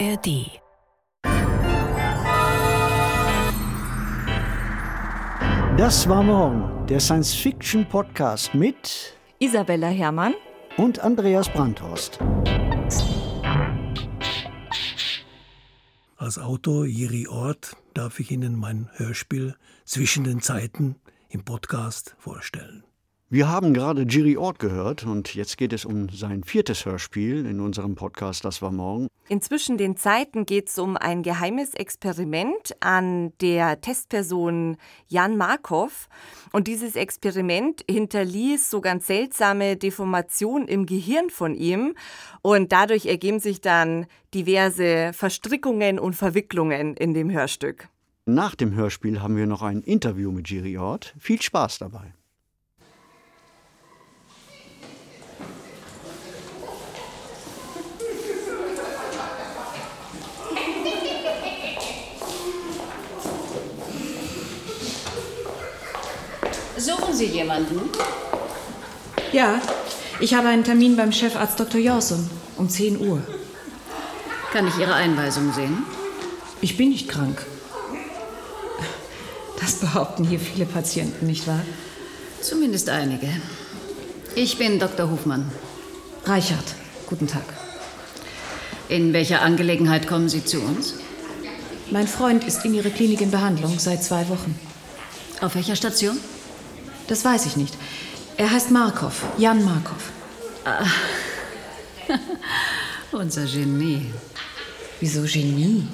ARD. Das war morgen, der Science-Fiction-Podcast mit Isabella Herrmann und Andreas Brandhorst. Als Autor Jiri Ort darf ich Ihnen mein Hörspiel Zwischen den Zeiten im Podcast vorstellen. Wir haben gerade Jiri Ort gehört und jetzt geht es um sein viertes Hörspiel in unserem Podcast Das war morgen. Inzwischen den Zeiten geht es um ein geheimes Experiment an der Testperson Jan Markov. Und dieses Experiment hinterließ so ganz seltsame Deformationen im Gehirn von ihm. Und dadurch ergeben sich dann diverse Verstrickungen und Verwicklungen in dem Hörstück. Nach dem Hörspiel haben wir noch ein Interview mit Jiri Ort. Viel Spaß dabei. Suchen Sie jemanden? Ja, ich habe einen Termin beim Chefarzt Dr. Jawson um 10 Uhr. Kann ich Ihre Einweisung sehen? Ich bin nicht krank. Das behaupten hier viele Patienten, nicht wahr? Zumindest einige. Ich bin Dr. Hofmann. Reichert, guten Tag. In welcher Angelegenheit kommen Sie zu uns? Mein Freund ist in Ihrer Klinik in Behandlung seit zwei Wochen. Auf welcher Station? Das weiß ich nicht. Er heißt Markov, Jan Markov. Ah. Unser Genie. Wieso Genie?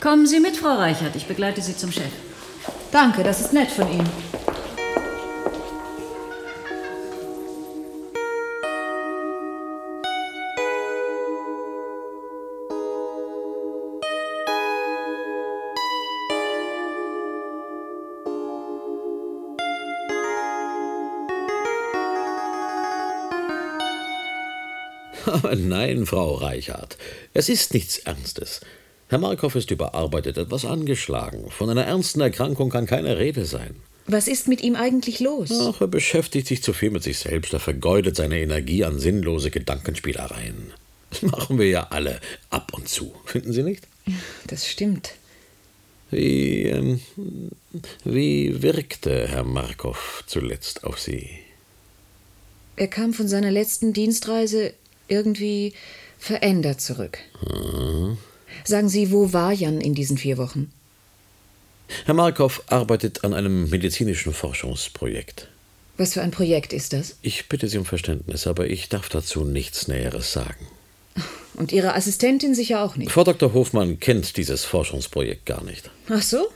Kommen Sie mit, Frau Reichert. Ich begleite Sie zum Chef. Danke, das ist nett von Ihnen. Aber nein, Frau Reichardt, es ist nichts Ernstes. Herr Markov ist überarbeitet, etwas angeschlagen. Von einer ernsten Erkrankung kann keine Rede sein. Was ist mit ihm eigentlich los? Ach, er beschäftigt sich zu viel mit sich selbst. Er vergeudet seine Energie an sinnlose Gedankenspielereien. Das machen wir ja alle ab und zu, finden Sie nicht? Das stimmt. Wie, ähm, wie wirkte Herr Markov zuletzt auf Sie? Er kam von seiner letzten Dienstreise irgendwie verändert zurück. Hm. Sagen Sie, wo war Jan in diesen vier Wochen? Herr Markov arbeitet an einem medizinischen Forschungsprojekt. Was für ein Projekt ist das? Ich bitte Sie um Verständnis, aber ich darf dazu nichts Näheres sagen. Und Ihre Assistentin sicher auch nicht. Frau Dr. Hofmann kennt dieses Forschungsprojekt gar nicht. Ach so?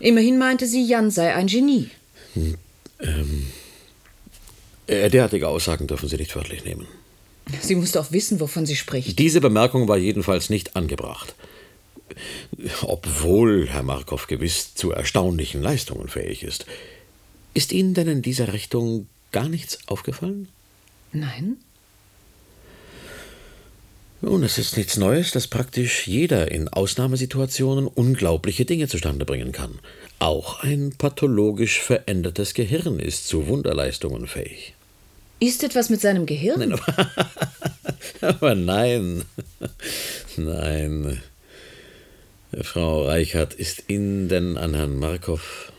Immerhin meinte sie, Jan sei ein Genie. Hm, ähm, äh, derartige Aussagen dürfen Sie nicht wörtlich nehmen. Sie muss doch wissen, wovon sie spricht. Diese Bemerkung war jedenfalls nicht angebracht. Obwohl Herr Markov gewiss zu erstaunlichen Leistungen fähig ist. Ist Ihnen denn in dieser Richtung gar nichts aufgefallen? Nein. Nun, es ist nichts Neues, dass praktisch jeder in Ausnahmesituationen unglaubliche Dinge zustande bringen kann. Auch ein pathologisch verändertes Gehirn ist zu Wunderleistungen fähig. Ist etwas mit seinem Gehirn? Nein, aber, aber nein. Nein. Frau Reichert, ist Ihnen denn an Herrn Markov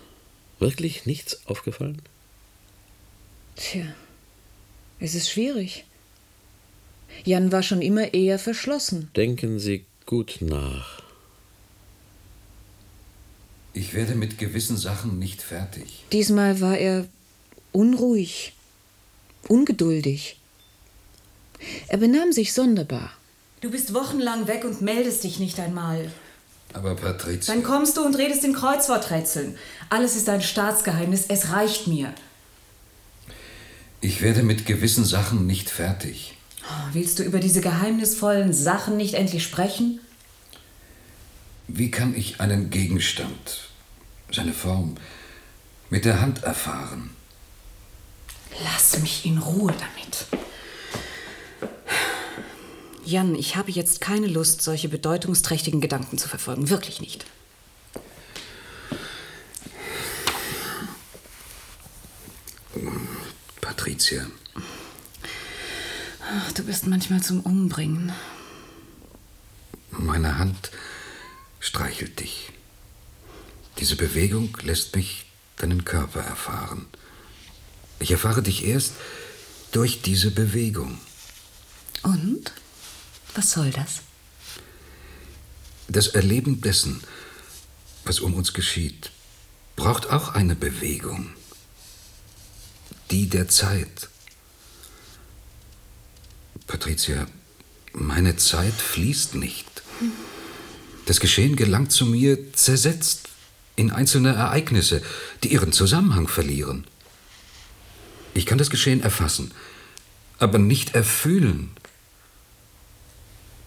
wirklich nichts aufgefallen? Tja, es ist schwierig. Jan war schon immer eher verschlossen. Denken Sie gut nach. Ich werde mit gewissen Sachen nicht fertig. Diesmal war er unruhig, ungeduldig. Er benahm sich sonderbar. Du bist wochenlang weg und meldest dich nicht einmal. Aber Patricia. Dann kommst du und redest in Kreuzworträtseln. Alles ist ein Staatsgeheimnis, es reicht mir. Ich werde mit gewissen Sachen nicht fertig. Willst du über diese geheimnisvollen Sachen nicht endlich sprechen? Wie kann ich einen Gegenstand, seine Form, mit der Hand erfahren? Lass mich in Ruhe damit. Jan, ich habe jetzt keine Lust, solche bedeutungsträchtigen Gedanken zu verfolgen. Wirklich nicht. Patricia. Ach, du bist manchmal zum Umbringen. Meine Hand streichelt dich. Diese Bewegung lässt mich deinen Körper erfahren. Ich erfahre dich erst durch diese Bewegung. Und? Was soll das? Das Erleben dessen, was um uns geschieht, braucht auch eine Bewegung. Die der Zeit. Patricia, meine Zeit fließt nicht. Das Geschehen gelangt zu mir zersetzt in einzelne Ereignisse, die ihren Zusammenhang verlieren. Ich kann das Geschehen erfassen, aber nicht erfühlen.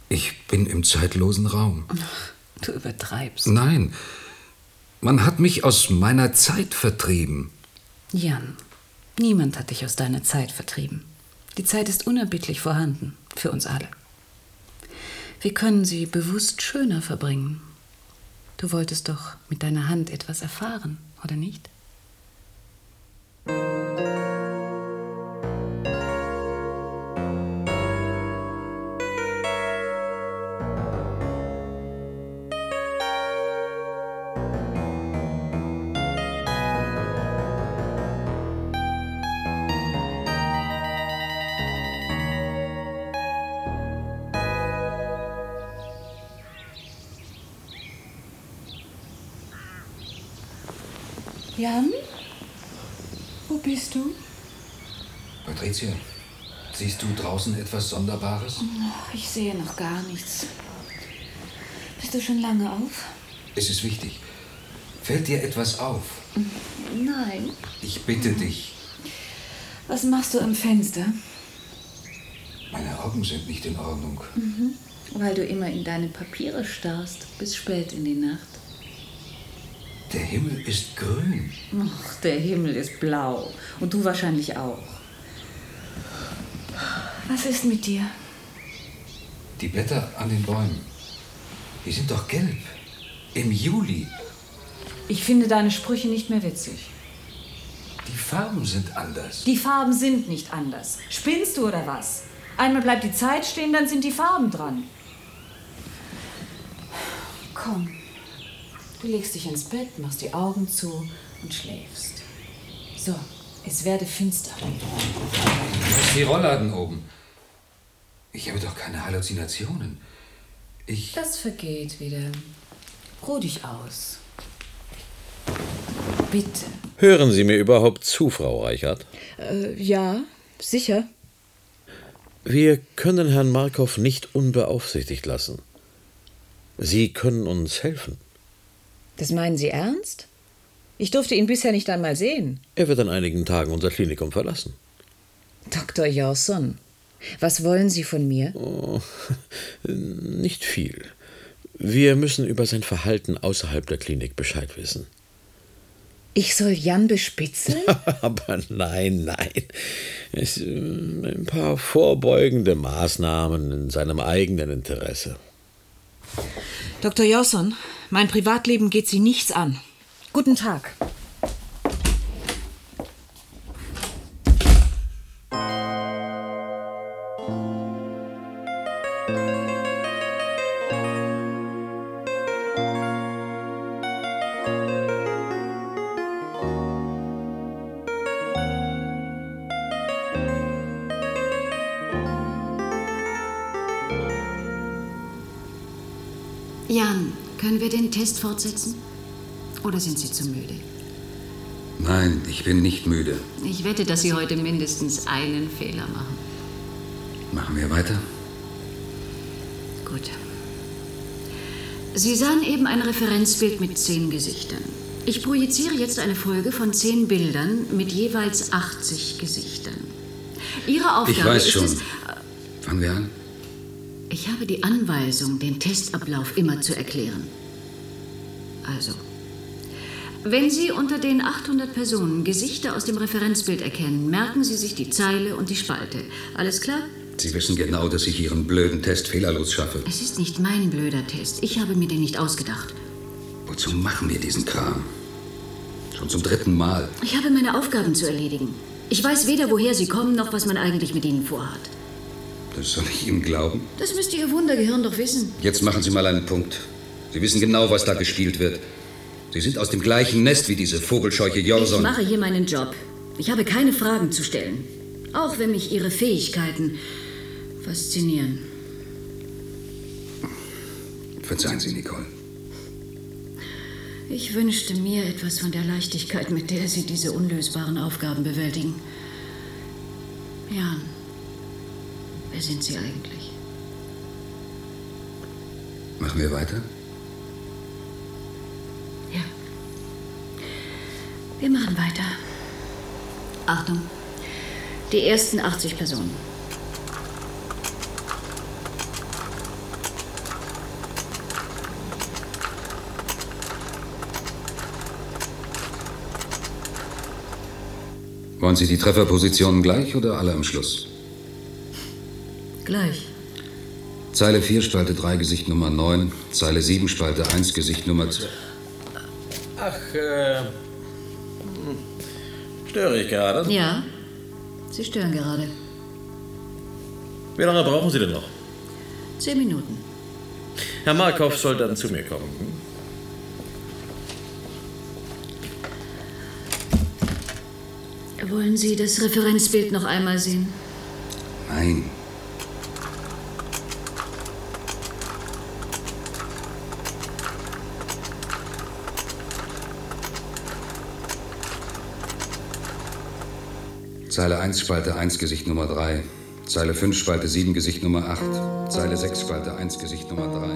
Ich bin im zeitlosen Raum. Du übertreibst. Nein, man hat mich aus meiner Zeit vertrieben. Jan, niemand hat dich aus deiner Zeit vertrieben. Die Zeit ist unerbittlich vorhanden, für uns alle. Wir können sie bewusst schöner verbringen. Du wolltest doch mit deiner Hand etwas erfahren, oder nicht? Du? Patricia, siehst du draußen etwas Sonderbares? Ich sehe noch gar nichts. Bist du schon lange auf? Es ist wichtig. Fällt dir etwas auf? Nein. Ich bitte dich. Was machst du am Fenster? Meine Augen sind nicht in Ordnung. Weil du immer in deine Papiere starrst, bis spät in die Nacht. Der Himmel ist grün. Ach, der Himmel ist blau. Und du wahrscheinlich auch. Was ist mit dir? Die Blätter an den Bäumen, die sind doch gelb. Im Juli. Ich finde deine Sprüche nicht mehr witzig. Die Farben sind anders. Die Farben sind nicht anders. Spinnst du oder was? Einmal bleibt die Zeit stehen, dann sind die Farben dran. Komm. Du legst dich ins Bett, machst die Augen zu und schläfst. So, es werde finster. Wo ist die Rollladen oben? Ich habe doch keine Halluzinationen. Ich. Das vergeht wieder. Ruh dich aus. Bitte. Hören Sie mir überhaupt zu, Frau Reichert? Äh, ja, sicher. Wir können Herrn Markov nicht unbeaufsichtigt lassen. Sie können uns helfen. Das meinen Sie ernst? Ich durfte ihn bisher nicht einmal sehen. Er wird in einigen Tagen unser Klinikum verlassen. Dr. Jawson, was wollen Sie von mir? Oh, nicht viel. Wir müssen über sein Verhalten außerhalb der Klinik Bescheid wissen. Ich soll Jan bespitzeln? Aber nein, nein. Es, äh, ein paar vorbeugende Maßnahmen in seinem eigenen Interesse. Dr. Jawson, mein Privatleben geht Sie nichts an. Guten Tag. Fortsetzen? Oder sind Sie zu müde? Nein, ich bin nicht müde. Ich wette, dass Sie heute mindestens einen Fehler machen. Machen wir weiter? Gut. Sie sahen eben ein Referenzbild mit zehn Gesichtern. Ich projiziere jetzt eine Folge von zehn Bildern mit jeweils 80 Gesichtern. Ihre Aufgabe Ich weiß ist schon. es. Fangen wir an? Ich habe die Anweisung, den Testablauf immer zu erklären. Also, wenn Sie unter den 800 Personen Gesichter aus dem Referenzbild erkennen, merken Sie sich die Zeile und die Spalte. Alles klar? Sie wissen genau, dass ich Ihren blöden Test fehlerlos schaffe. Es ist nicht mein blöder Test. Ich habe mir den nicht ausgedacht. Wozu machen wir diesen Kram? Schon zum dritten Mal. Ich habe meine Aufgaben zu erledigen. Ich weiß weder, woher sie kommen, noch was man eigentlich mit ihnen vorhat. Das soll ich ihm glauben? Das müsste Ihr Wundergehirn doch wissen. Jetzt machen Sie mal einen Punkt. Sie wissen genau, was da gespielt wird. Sie sind aus dem gleichen Nest wie diese Vogelscheuche Jorson. Ich mache hier meinen Job. Ich habe keine Fragen zu stellen. Auch wenn mich Ihre Fähigkeiten faszinieren. Verzeihen Sie, Nicole. Ich wünschte mir etwas von der Leichtigkeit, mit der Sie diese unlösbaren Aufgaben bewältigen. Jan, wer sind Sie eigentlich? Machen wir weiter? Wir machen weiter. Achtung. Die ersten 80 Personen. Wollen Sie die Trefferpositionen gleich oder alle am Schluss? Gleich. Zeile 4, Spalte 3, Gesicht Nummer 9. Zeile 7, Spalte 1, Gesicht Nummer 2. Ach, äh. Störe ich gerade? Ja, Sie stören gerade. Wie lange brauchen Sie denn noch? Zehn Minuten. Herr Markov soll dann zu mir kommen. Hm? Wollen Sie das Referenzbild noch einmal sehen? Nein. Zeile 1, Spalte 1, Gesicht Nummer 3. Zeile 5, Spalte 7, Gesicht Nummer 8. Zeile 6, Spalte 1, Gesicht Nummer 3.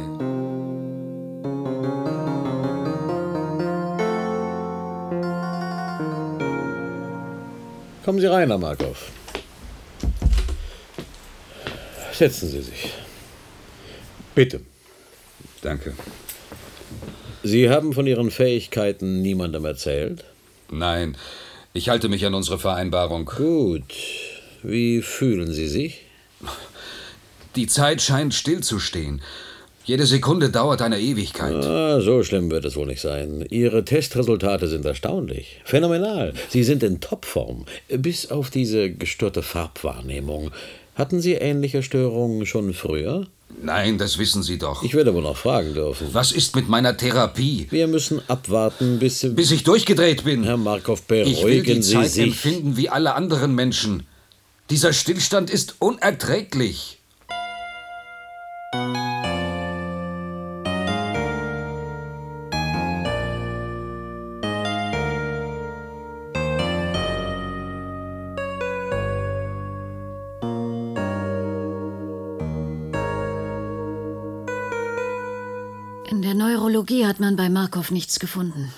Kommen Sie rein, Herr Markov. Setzen Sie sich. Bitte. Danke. Sie haben von Ihren Fähigkeiten niemandem erzählt? Nein, ich halte mich an unsere Vereinbarung. Gut. Wie fühlen Sie sich? Die Zeit scheint stillzustehen. Jede Sekunde dauert eine Ewigkeit. Ah, so schlimm wird es wohl nicht sein. Ihre Testresultate sind erstaunlich. Phänomenal. Sie sind in Topform. Bis auf diese gestörte Farbwahrnehmung. Hatten Sie ähnliche Störungen schon früher? Nein, das wissen Sie doch. Ich werde wohl noch fragen dürfen. Was ist mit meiner Therapie? Wir müssen abwarten, bis. Bis ich durchgedreht bin. Herr Markov, ich will beruhigen die Sie Zeit sich. empfinden wie alle anderen Menschen. Dieser Stillstand ist unerträglich. Markov nichts gefunden.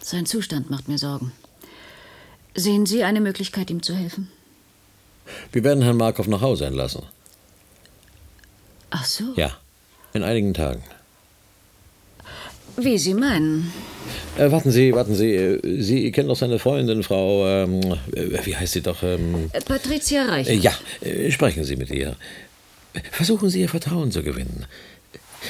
Sein Zustand macht mir Sorgen. Sehen Sie eine Möglichkeit, ihm zu helfen? Wir werden Herrn Markov nach Hause entlassen. Ach so. Ja, in einigen Tagen. Wie Sie meinen. Äh, warten Sie, warten Sie. äh, Sie kennen doch seine Freundin, Frau. Ähm, äh, wie heißt sie doch? Ähm, Äh, Patricia Reicher. äh, ja, äh, sprechen Sie mit ihr. Versuchen Sie ihr Vertrauen zu gewinnen.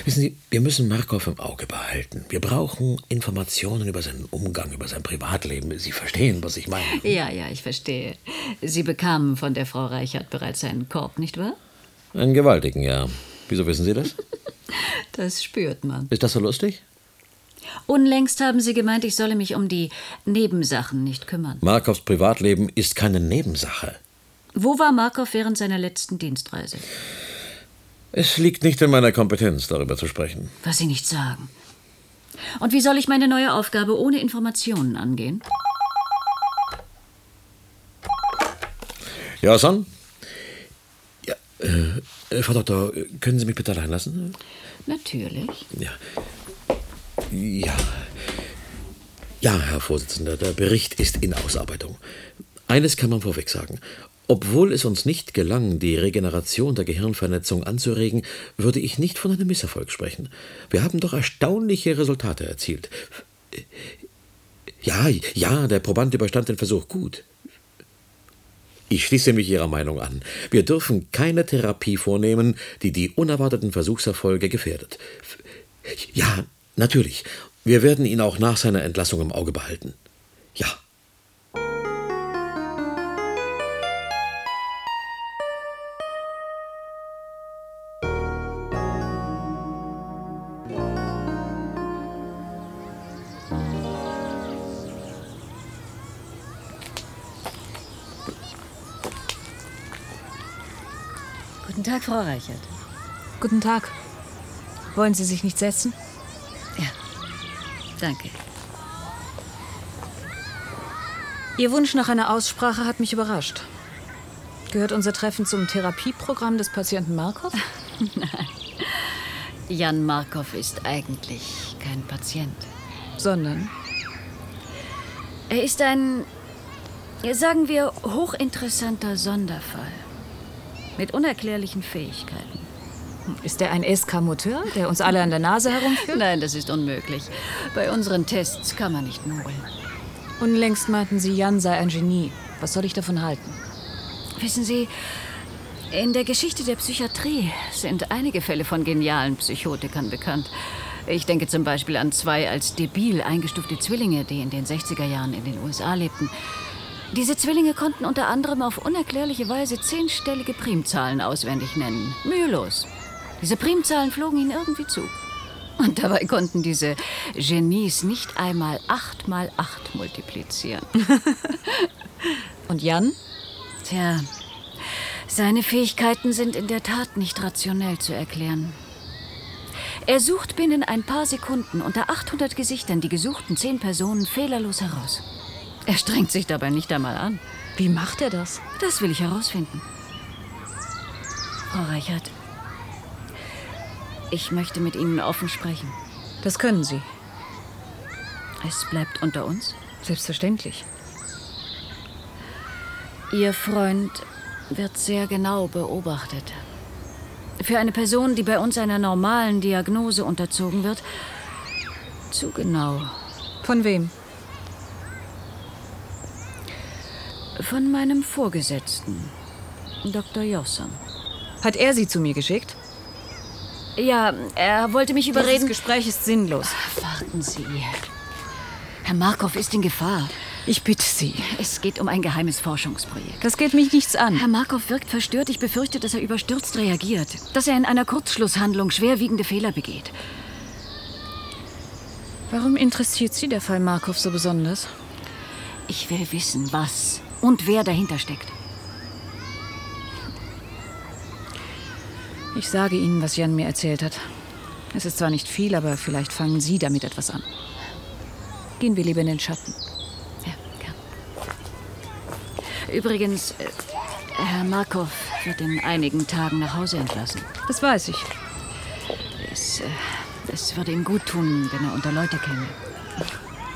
Wissen Sie, wir müssen Markov im Auge behalten. Wir brauchen Informationen über seinen Umgang, über sein Privatleben. Sie verstehen, was ich meine. Ja, ja, ich verstehe. Sie bekamen von der Frau Reichert bereits einen Korb, nicht wahr? Einen gewaltigen, ja. Wieso wissen Sie das? Das spürt man. Ist das so lustig? Unlängst haben Sie gemeint, ich solle mich um die Nebensachen nicht kümmern. Markovs Privatleben ist keine Nebensache. Wo war Markov während seiner letzten Dienstreise? Es liegt nicht in meiner Kompetenz, darüber zu sprechen. Was Sie nicht sagen. Und wie soll ich meine neue Aufgabe ohne Informationen angehen? Ja, Son? Ja, äh, äh, Frau Doktor, können Sie mich bitte allein lassen? Natürlich. Ja. Ja. Ja, Herr Vorsitzender, der Bericht ist in Ausarbeitung. Eines kann man vorweg sagen. Obwohl es uns nicht gelang, die Regeneration der Gehirnvernetzung anzuregen, würde ich nicht von einem Misserfolg sprechen. Wir haben doch erstaunliche Resultate erzielt. Ja, ja, der Proband überstand den Versuch gut. Ich schließe mich Ihrer Meinung an. Wir dürfen keine Therapie vornehmen, die die unerwarteten Versuchserfolge gefährdet. Ja, natürlich. Wir werden ihn auch nach seiner Entlassung im Auge behalten. Ja. Frau Reichert. Guten Tag. Wollen Sie sich nicht setzen? Ja, danke. Ihr Wunsch nach einer Aussprache hat mich überrascht. Gehört unser Treffen zum Therapieprogramm des Patienten Markov? Nein. Jan Markov ist eigentlich kein Patient. Sondern? Er ist ein, sagen wir, hochinteressanter Sonderfall. Mit unerklärlichen Fähigkeiten. Ist er ein Eskamoteur, der uns alle an der Nase herumführt? Nein, das ist unmöglich. Bei unseren Tests kann man nicht mogeln. Unlängst meinten Sie, Jan sei ein Genie. Was soll ich davon halten? Wissen Sie, in der Geschichte der Psychiatrie sind einige Fälle von genialen Psychotikern bekannt. Ich denke zum Beispiel an zwei als debil eingestufte Zwillinge, die in den 60er Jahren in den USA lebten. Diese Zwillinge konnten unter anderem auf unerklärliche Weise zehnstellige Primzahlen auswendig nennen. Mühelos. Diese Primzahlen flogen ihnen irgendwie zu. Und dabei konnten diese Genies nicht einmal acht mal acht multiplizieren. Und Jan? Tja, seine Fähigkeiten sind in der Tat nicht rationell zu erklären. Er sucht binnen ein paar Sekunden unter 800 Gesichtern die gesuchten zehn Personen fehlerlos heraus. Er strengt sich dabei nicht einmal an. Wie macht er das? Das will ich herausfinden. Frau Reichert, ich möchte mit Ihnen offen sprechen. Das können Sie. Es bleibt unter uns? Selbstverständlich. Ihr Freund wird sehr genau beobachtet. Für eine Person, die bei uns einer normalen Diagnose unterzogen wird, zu genau. Von wem? Von meinem Vorgesetzten, Dr. Jossam. Hat er Sie zu mir geschickt? Ja, er wollte mich überreden. Das Gespräch ist sinnlos. Warten Sie. Herr Markov ist in Gefahr. Ich bitte Sie. Es geht um ein geheimes Forschungsprojekt. Das geht mich nichts an. Herr Markov wirkt verstört. Ich befürchte, dass er überstürzt reagiert. Dass er in einer Kurzschlusshandlung schwerwiegende Fehler begeht. Warum interessiert Sie der Fall Markov so besonders? Ich will wissen, was und wer dahinter steckt. Ich sage Ihnen, was Jan mir erzählt hat. Es ist zwar nicht viel, aber vielleicht fangen Sie damit etwas an. Gehen wir lieber in den Schatten. Ja, gern. Übrigens, äh, Herr Markov wird in einigen Tagen nach Hause entlassen. Das weiß ich. Es, äh, es würde ihm gut tun, wenn er unter Leute käme.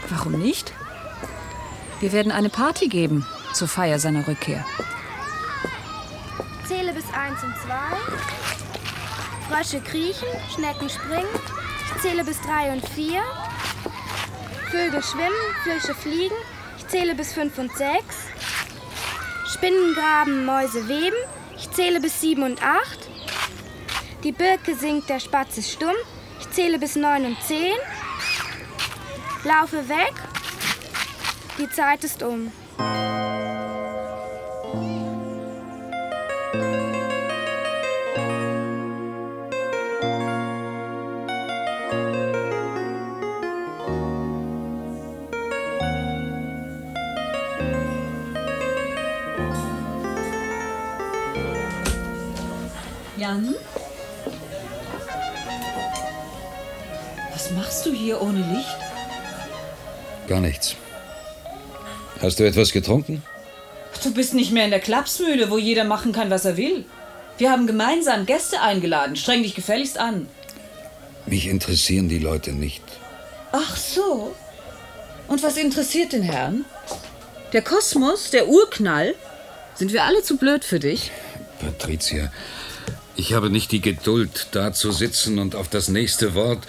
Warum nicht? Wir werden eine Party geben zur Feier seiner Rückkehr. Zähle bis eins und zwei. Frösche kriechen, Schnecken springen. Ich zähle bis drei und vier. Vögel schwimmen, Fische fliegen. Ich zähle bis fünf und sechs. Spinnen graben, Mäuse weben. Ich zähle bis sieben und acht. Die Birke singt, der Spatz ist stumm. Ich zähle bis neun und zehn. Laufe weg. Die Zeit ist um. Jan? Was machst du hier ohne Licht? Gar nichts. Hast du etwas getrunken? Du bist nicht mehr in der Klapsmühle, wo jeder machen kann, was er will. Wir haben gemeinsam Gäste eingeladen. Streng dich gefälligst an. Mich interessieren die Leute nicht. Ach so. Und was interessiert den Herrn? Der Kosmos, der Urknall? Sind wir alle zu blöd für dich? Patricia, ich habe nicht die Geduld, da zu sitzen und auf das nächste Wort,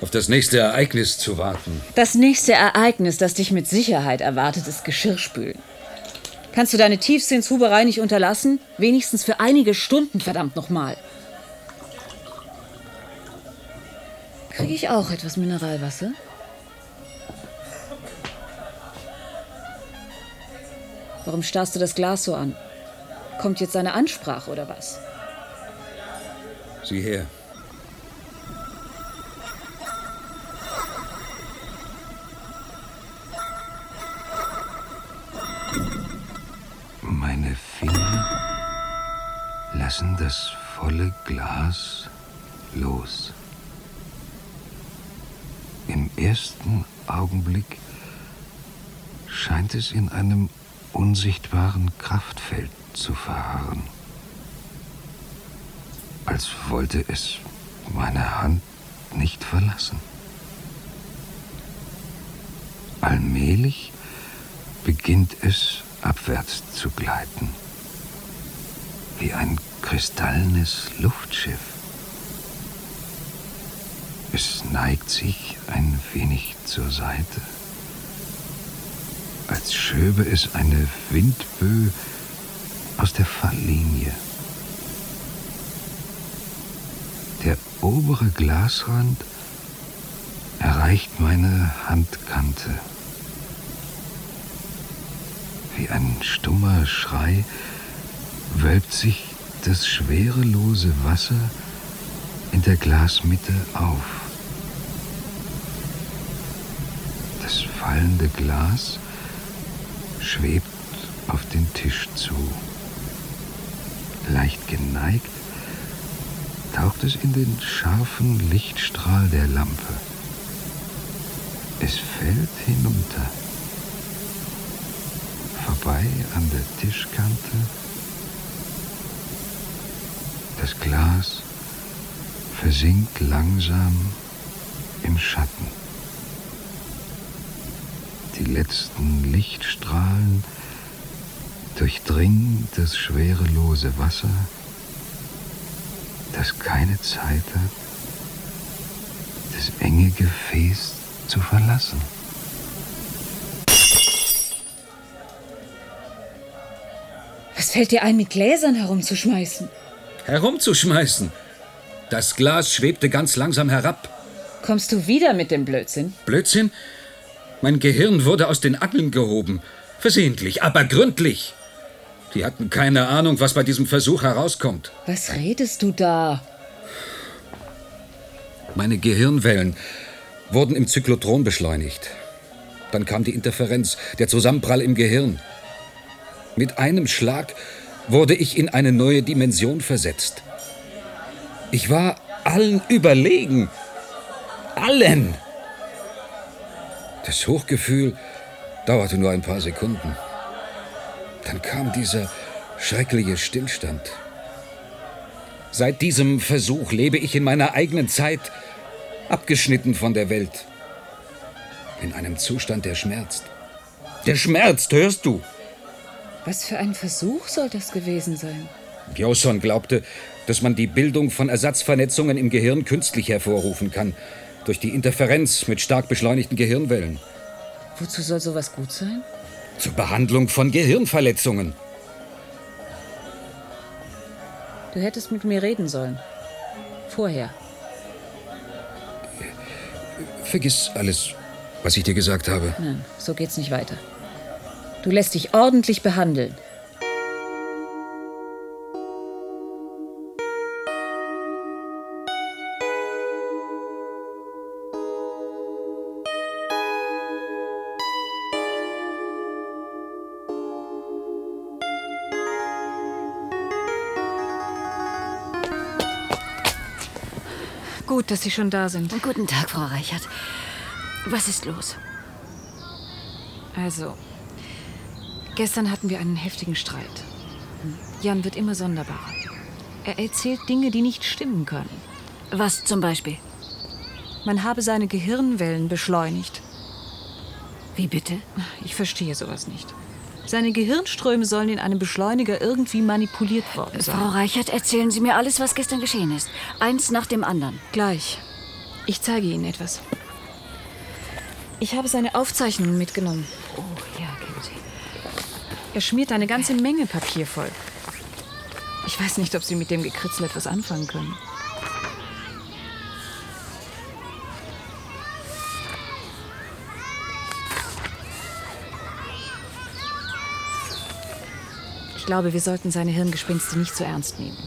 auf das nächste Ereignis zu warten. Das nächste Ereignis, das dich mit Sicherheit erwartet, ist Geschirrspülen. Kannst du deine Tiefsinnshuberei nicht unterlassen? Wenigstens für einige Stunden, verdammt nochmal. Kriege ich auch etwas Mineralwasser? Warum starrst du das Glas so an? Kommt jetzt seine Ansprache oder was? Sieh her. Lassen das volle Glas los. Im ersten Augenblick scheint es in einem unsichtbaren Kraftfeld zu verharren, als wollte es meine Hand nicht verlassen. Allmählich beginnt es abwärts zu gleiten, wie ein kristallenes Luftschiff. Es neigt sich ein wenig zur Seite, als schöbe es eine Windböe aus der Falllinie. Der obere Glasrand erreicht meine Handkante. Wie ein stummer Schrei wölbt sich das schwerelose Wasser in der Glasmitte auf. Das fallende Glas schwebt auf den Tisch zu. Leicht geneigt taucht es in den scharfen Lichtstrahl der Lampe. Es fällt hinunter, vorbei an der Tischkante. Das Glas versinkt langsam im Schatten. Die letzten Lichtstrahlen durchdringen das schwerelose Wasser, das keine Zeit hat, das enge Gefäß zu verlassen. Was fällt dir ein, mit Gläsern herumzuschmeißen? Herumzuschmeißen? Das Glas schwebte ganz langsam herab. Kommst du wieder mit dem Blödsinn? Blödsinn? Mein Gehirn wurde aus den Angeln gehoben. Versehentlich, aber gründlich. Die hatten keine Ahnung, was bei diesem Versuch herauskommt. Was redest du da? Meine Gehirnwellen wurden im Zyklotron beschleunigt. Dann kam die Interferenz, der Zusammenprall im Gehirn. Mit einem Schlag wurde ich in eine neue Dimension versetzt. Ich war allen überlegen. Allen. Das Hochgefühl dauerte nur ein paar Sekunden. Dann kam dieser schreckliche Stillstand. Seit diesem Versuch lebe ich in meiner eigenen Zeit, abgeschnitten von der Welt. In einem Zustand, der schmerzt. Der schmerzt, hörst du? Was für ein Versuch soll das gewesen sein? Bjorson glaubte, dass man die Bildung von Ersatzvernetzungen im Gehirn künstlich hervorrufen kann, durch die Interferenz mit stark beschleunigten Gehirnwellen. Wozu soll sowas gut sein? Zur Behandlung von Gehirnverletzungen. Du hättest mit mir reden sollen. Vorher. Vergiss alles, was ich dir gesagt habe. Nein, so geht's nicht weiter. Du lässt dich ordentlich behandeln. Gut, dass Sie schon da sind. Guten Tag, Frau Reichert. Was ist los? Also, gestern hatten wir einen heftigen Streit. Jan wird immer sonderbarer. Er erzählt Dinge, die nicht stimmen können. Was zum Beispiel? Man habe seine Gehirnwellen beschleunigt. Wie bitte? Ich verstehe sowas nicht. Seine Gehirnströme sollen in einem Beschleuniger irgendwie manipuliert worden sein. Frau Reichert, erzählen Sie mir alles, was gestern geschehen ist. Eins nach dem anderen. Gleich. Ich zeige Ihnen etwas. Ich habe seine Aufzeichnungen mitgenommen. Oh. Er schmiert eine ganze Menge Papier voll. Ich weiß nicht, ob Sie mit dem Gekritzel etwas anfangen können. Ich glaube, wir sollten seine Hirngespinste nicht so ernst nehmen.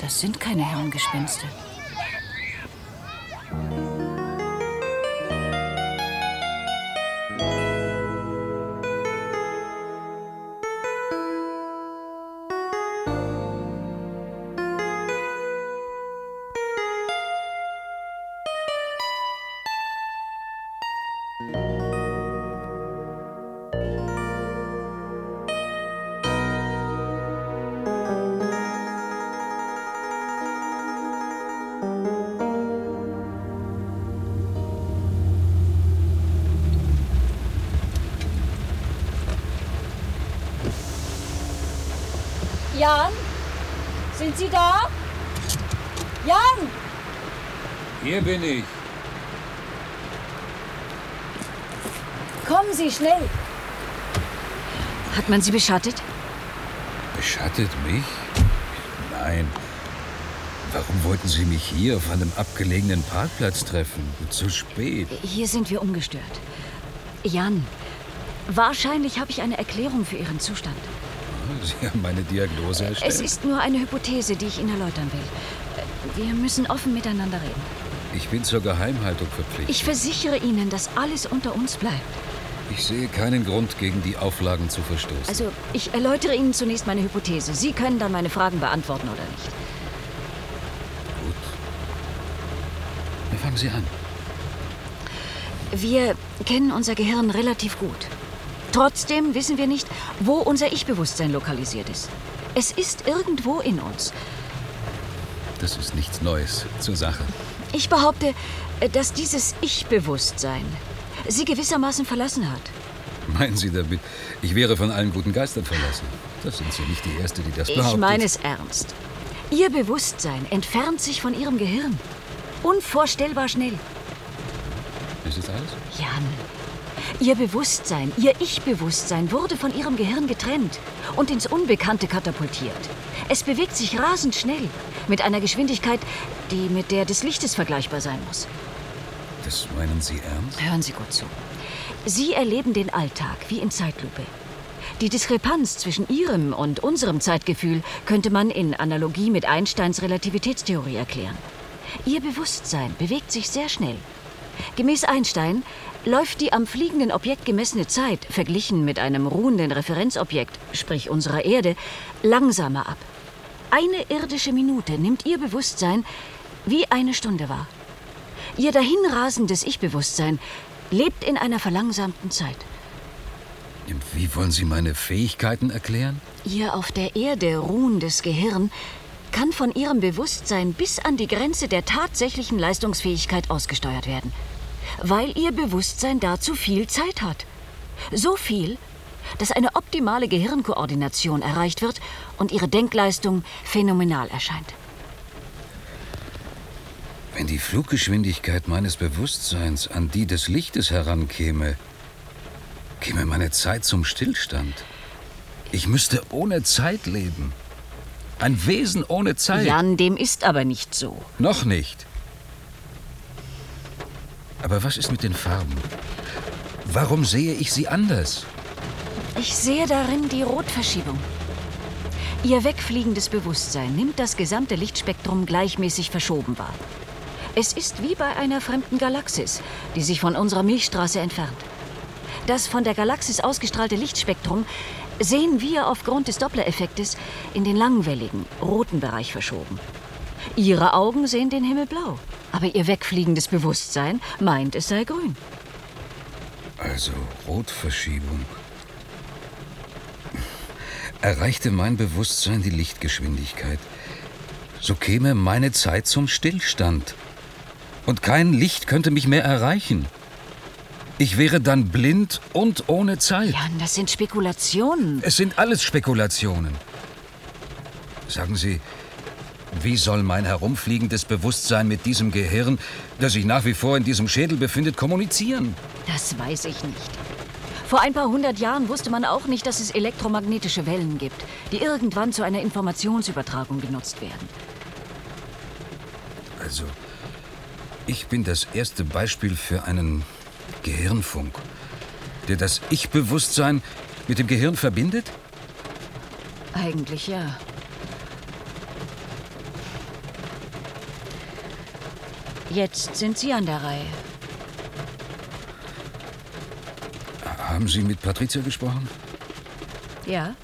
Das sind keine Hirngespinste. Man Sie beschattet? Beschattet mich? Nein. Warum wollten Sie mich hier auf einem abgelegenen Parkplatz treffen? Zu spät. Hier sind wir ungestört. Jan, wahrscheinlich habe ich eine Erklärung für Ihren Zustand. Sie haben meine Diagnose erstellt. Es ist nur eine Hypothese, die ich Ihnen erläutern will. Wir müssen offen miteinander reden. Ich bin zur Geheimhaltung verpflichtet. Ich versichere Ihnen, dass alles unter uns bleibt. Ich sehe keinen Grund, gegen die Auflagen zu verstoßen. Also, ich erläutere Ihnen zunächst meine Hypothese. Sie können dann meine Fragen beantworten oder nicht. Gut. Dann fangen Sie an. Wir kennen unser Gehirn relativ gut. Trotzdem wissen wir nicht, wo unser Ich-Bewusstsein lokalisiert ist. Es ist irgendwo in uns. Das ist nichts Neues zur Sache. Ich behaupte, dass dieses Ich-Bewusstsein Sie gewissermaßen verlassen hat. Meinen Sie damit, ich wäre von allen guten Geistern verlassen? Das sind Sie nicht die Erste, die das behauptet. Ich meine es ernst. Ihr Bewusstsein entfernt sich von Ihrem Gehirn. Unvorstellbar schnell. Ist das alles? Jan, Ihr Bewusstsein, Ihr Ich-Bewusstsein wurde von Ihrem Gehirn getrennt und ins Unbekannte katapultiert. Es bewegt sich rasend schnell, mit einer Geschwindigkeit, die mit der des Lichtes vergleichbar sein muss. Das meinen Sie ernst? Hören Sie gut zu. Sie erleben den Alltag wie in Zeitlupe. Die Diskrepanz zwischen Ihrem und unserem Zeitgefühl könnte man in Analogie mit Einsteins Relativitätstheorie erklären. Ihr Bewusstsein bewegt sich sehr schnell. Gemäß Einstein läuft die am fliegenden Objekt gemessene Zeit, verglichen mit einem ruhenden Referenzobjekt, sprich unserer Erde, langsamer ab. Eine irdische Minute nimmt Ihr Bewusstsein wie eine Stunde wahr. Ihr dahinrasendes Ich-Bewusstsein lebt in einer verlangsamten Zeit. Wie wollen Sie meine Fähigkeiten erklären? Ihr auf der Erde ruhendes Gehirn kann von Ihrem Bewusstsein bis an die Grenze der tatsächlichen Leistungsfähigkeit ausgesteuert werden, weil Ihr Bewusstsein dazu viel Zeit hat. So viel, dass eine optimale Gehirnkoordination erreicht wird und Ihre Denkleistung phänomenal erscheint. Wenn die Fluggeschwindigkeit meines Bewusstseins an die des Lichtes herankäme, käme meine Zeit zum Stillstand. Ich müsste ohne Zeit leben. Ein Wesen ohne Zeit. Jan, dem ist aber nicht so. Noch nicht. Aber was ist mit den Farben? Warum sehe ich sie anders? Ich sehe darin die Rotverschiebung. Ihr wegfliegendes Bewusstsein nimmt das gesamte Lichtspektrum gleichmäßig verschoben wahr. Es ist wie bei einer fremden Galaxis, die sich von unserer Milchstraße entfernt. Das von der Galaxis ausgestrahlte Lichtspektrum sehen wir aufgrund des Doppler-Effektes in den langwelligen, roten Bereich verschoben. Ihre Augen sehen den Himmel blau, aber ihr wegfliegendes Bewusstsein meint, es sei grün. Also Rotverschiebung. Erreichte mein Bewusstsein die Lichtgeschwindigkeit, so käme meine Zeit zum Stillstand. Und kein Licht könnte mich mehr erreichen. Ich wäre dann blind und ohne Zeit. Jan, das sind Spekulationen. Es sind alles Spekulationen. Sagen Sie, wie soll mein herumfliegendes Bewusstsein mit diesem Gehirn, das sich nach wie vor in diesem Schädel befindet, kommunizieren? Das weiß ich nicht. Vor ein paar hundert Jahren wusste man auch nicht, dass es elektromagnetische Wellen gibt, die irgendwann zu einer Informationsübertragung genutzt werden. Also, ich bin das erste Beispiel für einen Gehirnfunk, der das Ich-Bewusstsein mit dem Gehirn verbindet? Eigentlich ja. Jetzt sind Sie an der Reihe. Haben Sie mit Patricia gesprochen? Ja,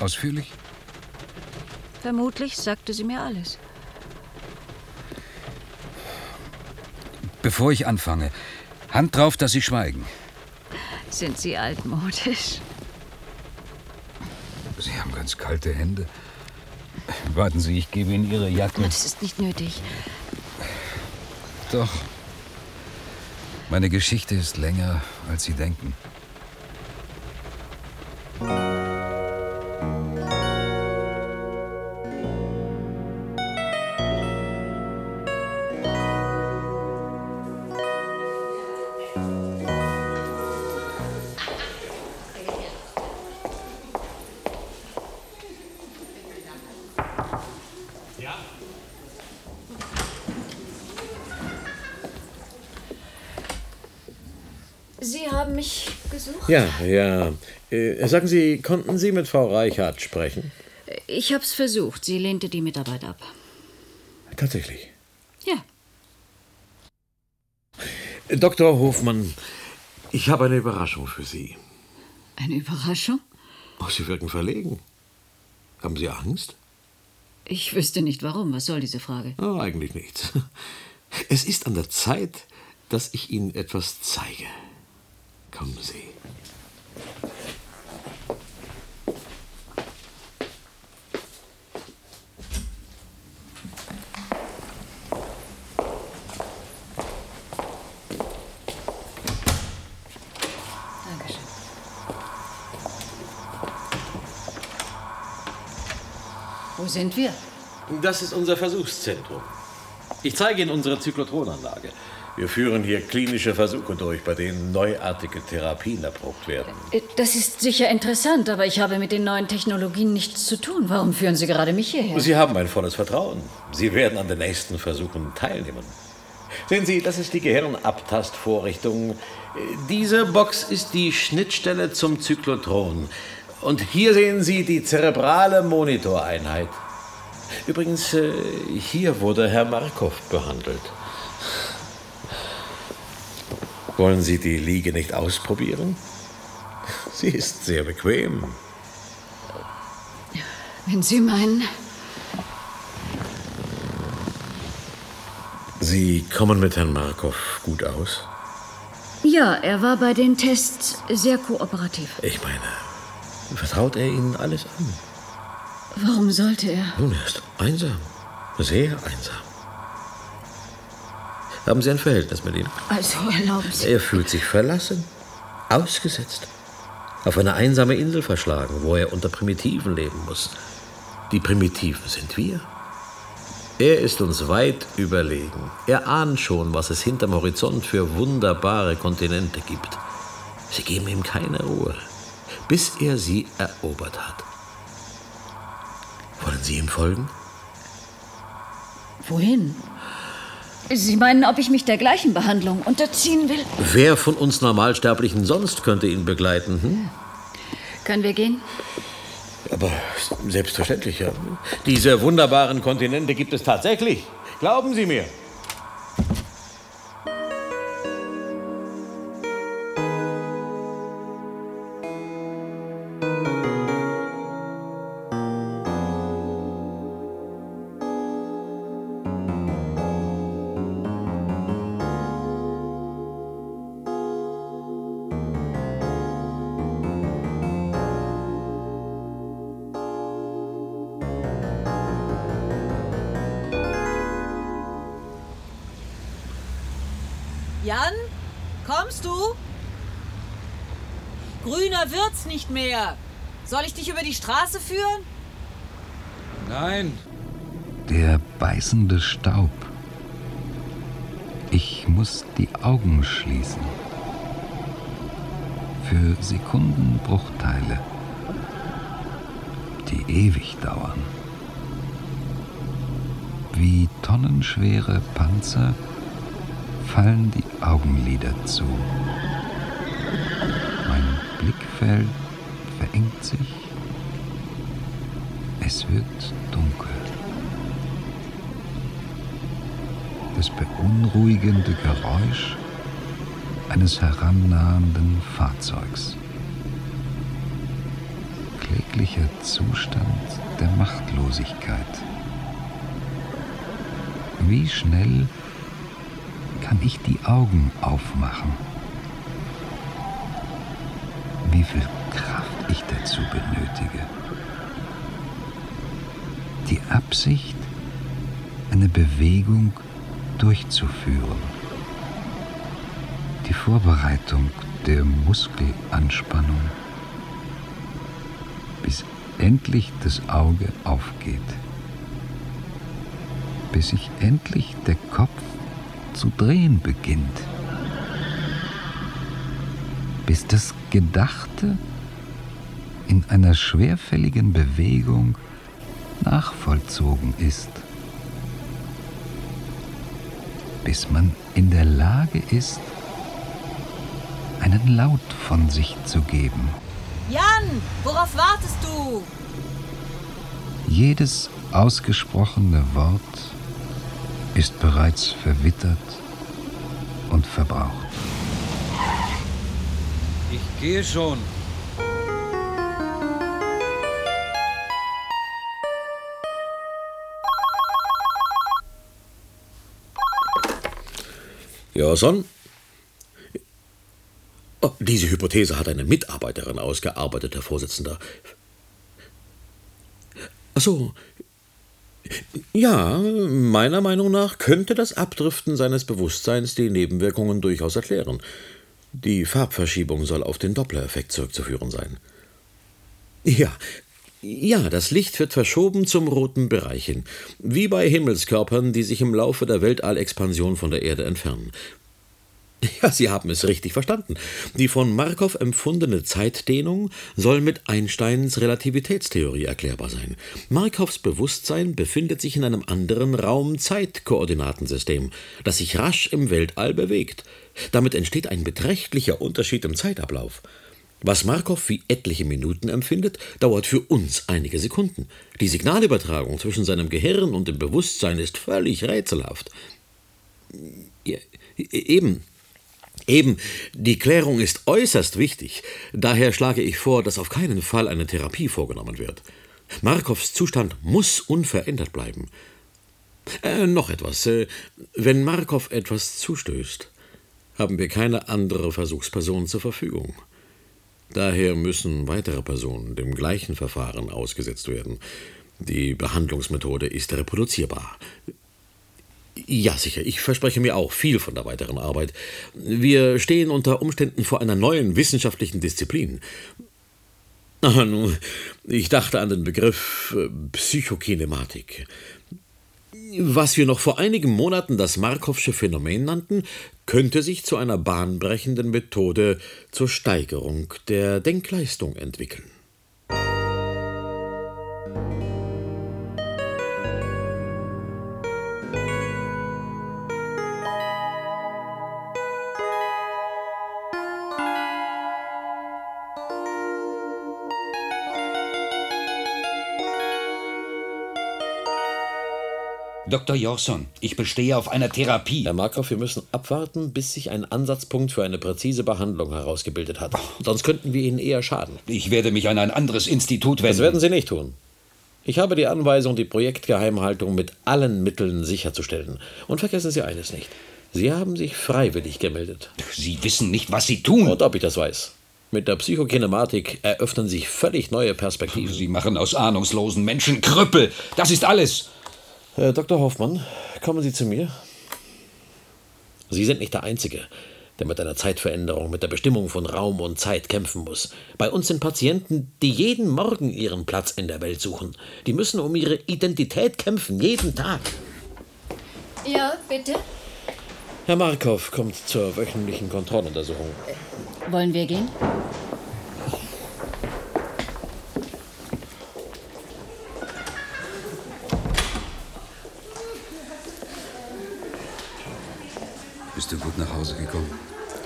Ausführlich? vermutlich sagte sie mir alles. Bevor ich anfange, Hand drauf, dass Sie schweigen. Sind Sie altmodisch? Sie haben ganz kalte Hände. Warten Sie, ich gebe Ihnen Ihre Jacke. Das ist nicht nötig. Doch. Meine Geschichte ist länger, als Sie denken. Ja, ja. Äh, sagen Sie, konnten Sie mit Frau Reichhardt sprechen? Ich hab's versucht. Sie lehnte die Mitarbeit ab. Tatsächlich. Ja. Dr. Hofmann, ich habe eine Überraschung für Sie. Eine Überraschung? Oh, Sie wirken verlegen. Haben Sie Angst? Ich wüsste nicht warum. Was soll diese Frage? Oh, eigentlich nichts. Es ist an der Zeit, dass ich Ihnen etwas zeige. Kommen Sie. Dankeschön. Wo sind wir? Das ist unser Versuchszentrum. Ich zeige Ihnen unsere Zyklotronanlage. Wir führen hier klinische Versuche durch, bei denen neuartige Therapien erprobt werden. Äh, Das ist sicher interessant, aber ich habe mit den neuen Technologien nichts zu tun. Warum führen Sie gerade mich hierher? Sie haben mein volles Vertrauen. Sie werden an den nächsten Versuchen teilnehmen. Sehen Sie, das ist die Gehirnabtastvorrichtung. Diese Box ist die Schnittstelle zum Zyklotron. Und hier sehen Sie die zerebrale Monitoreinheit. Übrigens, äh, hier wurde Herr Markov behandelt. Wollen Sie die Liege nicht ausprobieren? Sie ist sehr bequem. Wenn Sie meinen. Sie kommen mit Herrn Markov gut aus? Ja, er war bei den Tests sehr kooperativ. Ich meine, vertraut er Ihnen alles an? Warum sollte er? Nun, er ist einsam. Sehr einsam. Haben Sie ein Verhältnis mit ihm? Also erlauben Sie. Er fühlt sich verlassen, ausgesetzt, auf eine einsame Insel verschlagen, wo er unter Primitiven leben muss. Die Primitiven sind wir. Er ist uns weit überlegen. Er ahnt schon, was es hinterm Horizont für wunderbare Kontinente gibt. Sie geben ihm keine Ruhe, bis er sie erobert hat. Wollen Sie ihm folgen? Wohin? Sie meinen, ob ich mich der gleichen Behandlung unterziehen will? Wer von uns Normalsterblichen sonst könnte ihn begleiten? Hm? Können wir gehen? Aber selbstverständlich, ja. Diese wunderbaren Kontinente gibt es tatsächlich. Glauben Sie mir. Jan, kommst du? Grüner wird's nicht mehr. Soll ich dich über die Straße führen? Nein. Der beißende Staub. Ich muss die Augen schließen. Für Sekundenbruchteile, die ewig dauern. Wie tonnenschwere Panzer fallen die Augenlider zu. Mein Blickfeld verengt sich. Es wird dunkel. Das beunruhigende Geräusch eines herannahenden Fahrzeugs. Kläglicher Zustand der Machtlosigkeit. Wie schnell kann ich die Augen aufmachen? Wie viel Kraft ich dazu benötige? Die Absicht, eine Bewegung durchzuführen. Die Vorbereitung der Muskelanspannung, bis endlich das Auge aufgeht. Bis sich endlich der Kopf zu drehen beginnt. Bis das Gedachte in einer schwerfälligen Bewegung nachvollzogen ist. Bis man in der Lage ist, einen Laut von sich zu geben. Jan, worauf wartest du? Jedes ausgesprochene Wort ist bereits verwittert und verbraucht. Ich gehe schon. Ja, Son? Oh, diese Hypothese hat eine Mitarbeiterin ausgearbeitet, Herr Vorsitzender. Ach so. Ja, meiner Meinung nach könnte das Abdriften seines Bewusstseins die Nebenwirkungen durchaus erklären. Die Farbverschiebung soll auf den Doppler-Effekt zurückzuführen sein. Ja, ja, das Licht wird verschoben zum roten Bereich hin, wie bei Himmelskörpern, die sich im Laufe der Weltallexpansion von der Erde entfernen. Ja, Sie haben es richtig verstanden. Die von Markov empfundene Zeitdehnung soll mit Einsteins Relativitätstheorie erklärbar sein. Markovs Bewusstsein befindet sich in einem anderen Raum-Zeit-Koordinatensystem, das sich rasch im Weltall bewegt. Damit entsteht ein beträchtlicher Unterschied im Zeitablauf. Was Markov wie etliche Minuten empfindet, dauert für uns einige Sekunden. Die Signalübertragung zwischen seinem Gehirn und dem Bewusstsein ist völlig rätselhaft. Ja, eben. Eben, die Klärung ist äußerst wichtig. Daher schlage ich vor, dass auf keinen Fall eine Therapie vorgenommen wird. Markovs Zustand muss unverändert bleiben. Äh, noch etwas. Äh, wenn Markov etwas zustößt, haben wir keine andere Versuchsperson zur Verfügung. Daher müssen weitere Personen dem gleichen Verfahren ausgesetzt werden. Die Behandlungsmethode ist reproduzierbar. Ja, sicher, ich verspreche mir auch viel von der weiteren Arbeit. Wir stehen unter Umständen vor einer neuen wissenschaftlichen Disziplin. Ah, nun, ich dachte an den Begriff äh, Psychokinematik. Was wir noch vor einigen Monaten das Markovsche Phänomen nannten, könnte sich zu einer bahnbrechenden Methode zur Steigerung der Denkleistung entwickeln. Dr. Jorson, ich bestehe auf einer Therapie. Herr Markov, wir müssen abwarten, bis sich ein Ansatzpunkt für eine präzise Behandlung herausgebildet hat. Sonst könnten wir Ihnen eher schaden. Ich werde mich an ein anderes Institut wenden. Das werden Sie nicht tun. Ich habe die Anweisung, die Projektgeheimhaltung mit allen Mitteln sicherzustellen. Und vergessen Sie eines nicht. Sie haben sich freiwillig gemeldet. Sie wissen nicht, was Sie tun. Und ob ich das weiß. Mit der Psychokinematik eröffnen sich völlig neue Perspektiven. Sie machen aus ahnungslosen Menschen Krüppel. Das ist alles. Herr Dr. Hoffmann, kommen Sie zu mir. Sie sind nicht der Einzige, der mit einer Zeitveränderung, mit der Bestimmung von Raum und Zeit kämpfen muss. Bei uns sind Patienten, die jeden Morgen ihren Platz in der Welt suchen. Die müssen um ihre Identität kämpfen, jeden Tag. Ja, bitte? Herr Markov kommt zur wöchentlichen Kontrolluntersuchung. Wollen wir gehen? Bist du gut nach Hause gekommen?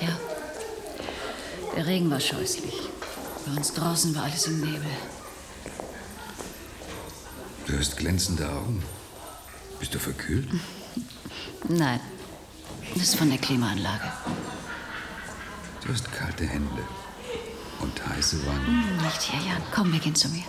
Ja. Der Regen war scheußlich. Bei uns draußen war alles im Nebel. Du hast glänzende Augen. Bist du verkühlt? Nein, das ist von der Klimaanlage. Du hast kalte Hände und heiße Wangen. Hm, nicht hier, Jan. Komm, wir gehen zu mir.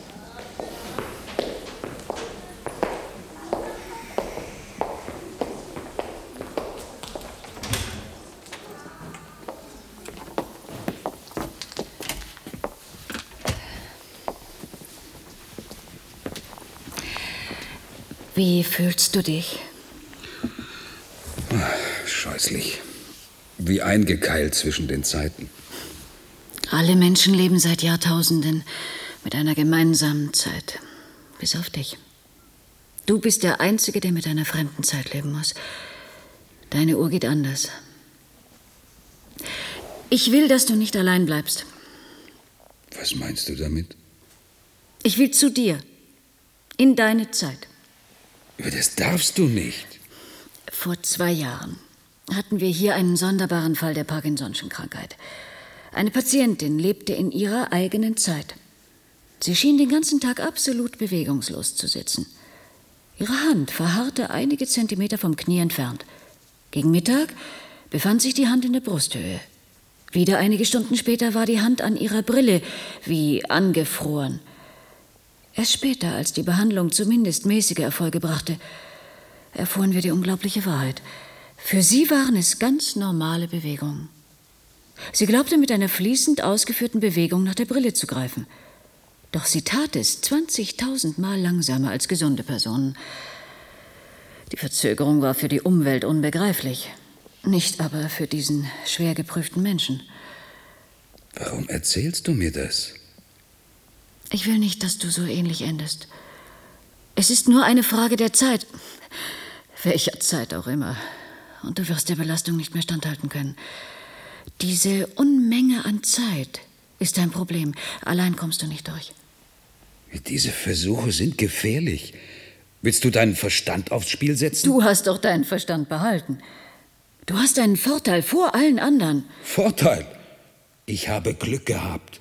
Wie fühlst du dich? Scheußlich. Wie eingekeilt zwischen den Zeiten. Alle Menschen leben seit Jahrtausenden mit einer gemeinsamen Zeit. Bis auf dich. Du bist der Einzige, der mit einer fremden Zeit leben muss. Deine Uhr geht anders. Ich will, dass du nicht allein bleibst. Was meinst du damit? Ich will zu dir. In deine Zeit. Aber das darfst du nicht. Vor zwei Jahren hatten wir hier einen sonderbaren Fall der Parkinson'schen Krankheit. Eine Patientin lebte in ihrer eigenen Zeit. Sie schien den ganzen Tag absolut bewegungslos zu sitzen. Ihre Hand verharrte einige Zentimeter vom Knie entfernt. Gegen Mittag befand sich die Hand in der Brusthöhe. Wieder einige Stunden später war die Hand an ihrer Brille wie angefroren. Erst später, als die Behandlung zumindest mäßige Erfolge brachte, erfuhren wir die unglaubliche Wahrheit. Für sie waren es ganz normale Bewegungen. Sie glaubte mit einer fließend ausgeführten Bewegung nach der Brille zu greifen. Doch sie tat es 20.000 Mal langsamer als gesunde Personen. Die Verzögerung war für die Umwelt unbegreiflich, nicht aber für diesen schwer geprüften Menschen. Warum erzählst du mir das? Ich will nicht, dass du so ähnlich endest. Es ist nur eine Frage der Zeit. Welcher Zeit auch immer. Und du wirst der Belastung nicht mehr standhalten können. Diese Unmenge an Zeit ist dein Problem. Allein kommst du nicht durch. Diese Versuche sind gefährlich. Willst du deinen Verstand aufs Spiel setzen? Du hast doch deinen Verstand behalten. Du hast einen Vorteil vor allen anderen. Vorteil? Ich habe Glück gehabt.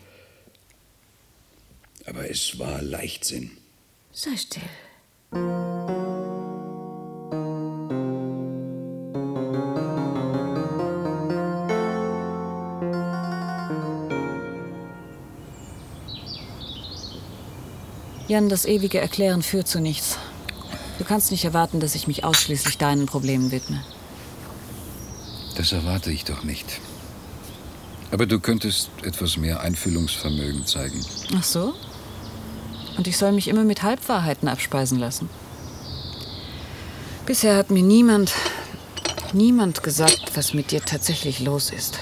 Aber es war Leichtsinn. Sei still. Jan, das ewige Erklären führt zu nichts. Du kannst nicht erwarten, dass ich mich ausschließlich deinen Problemen widme. Das erwarte ich doch nicht. Aber du könntest etwas mehr Einfühlungsvermögen zeigen. Ach so? Und ich soll mich immer mit Halbwahrheiten abspeisen lassen. Bisher hat mir niemand, niemand gesagt, was mit dir tatsächlich los ist.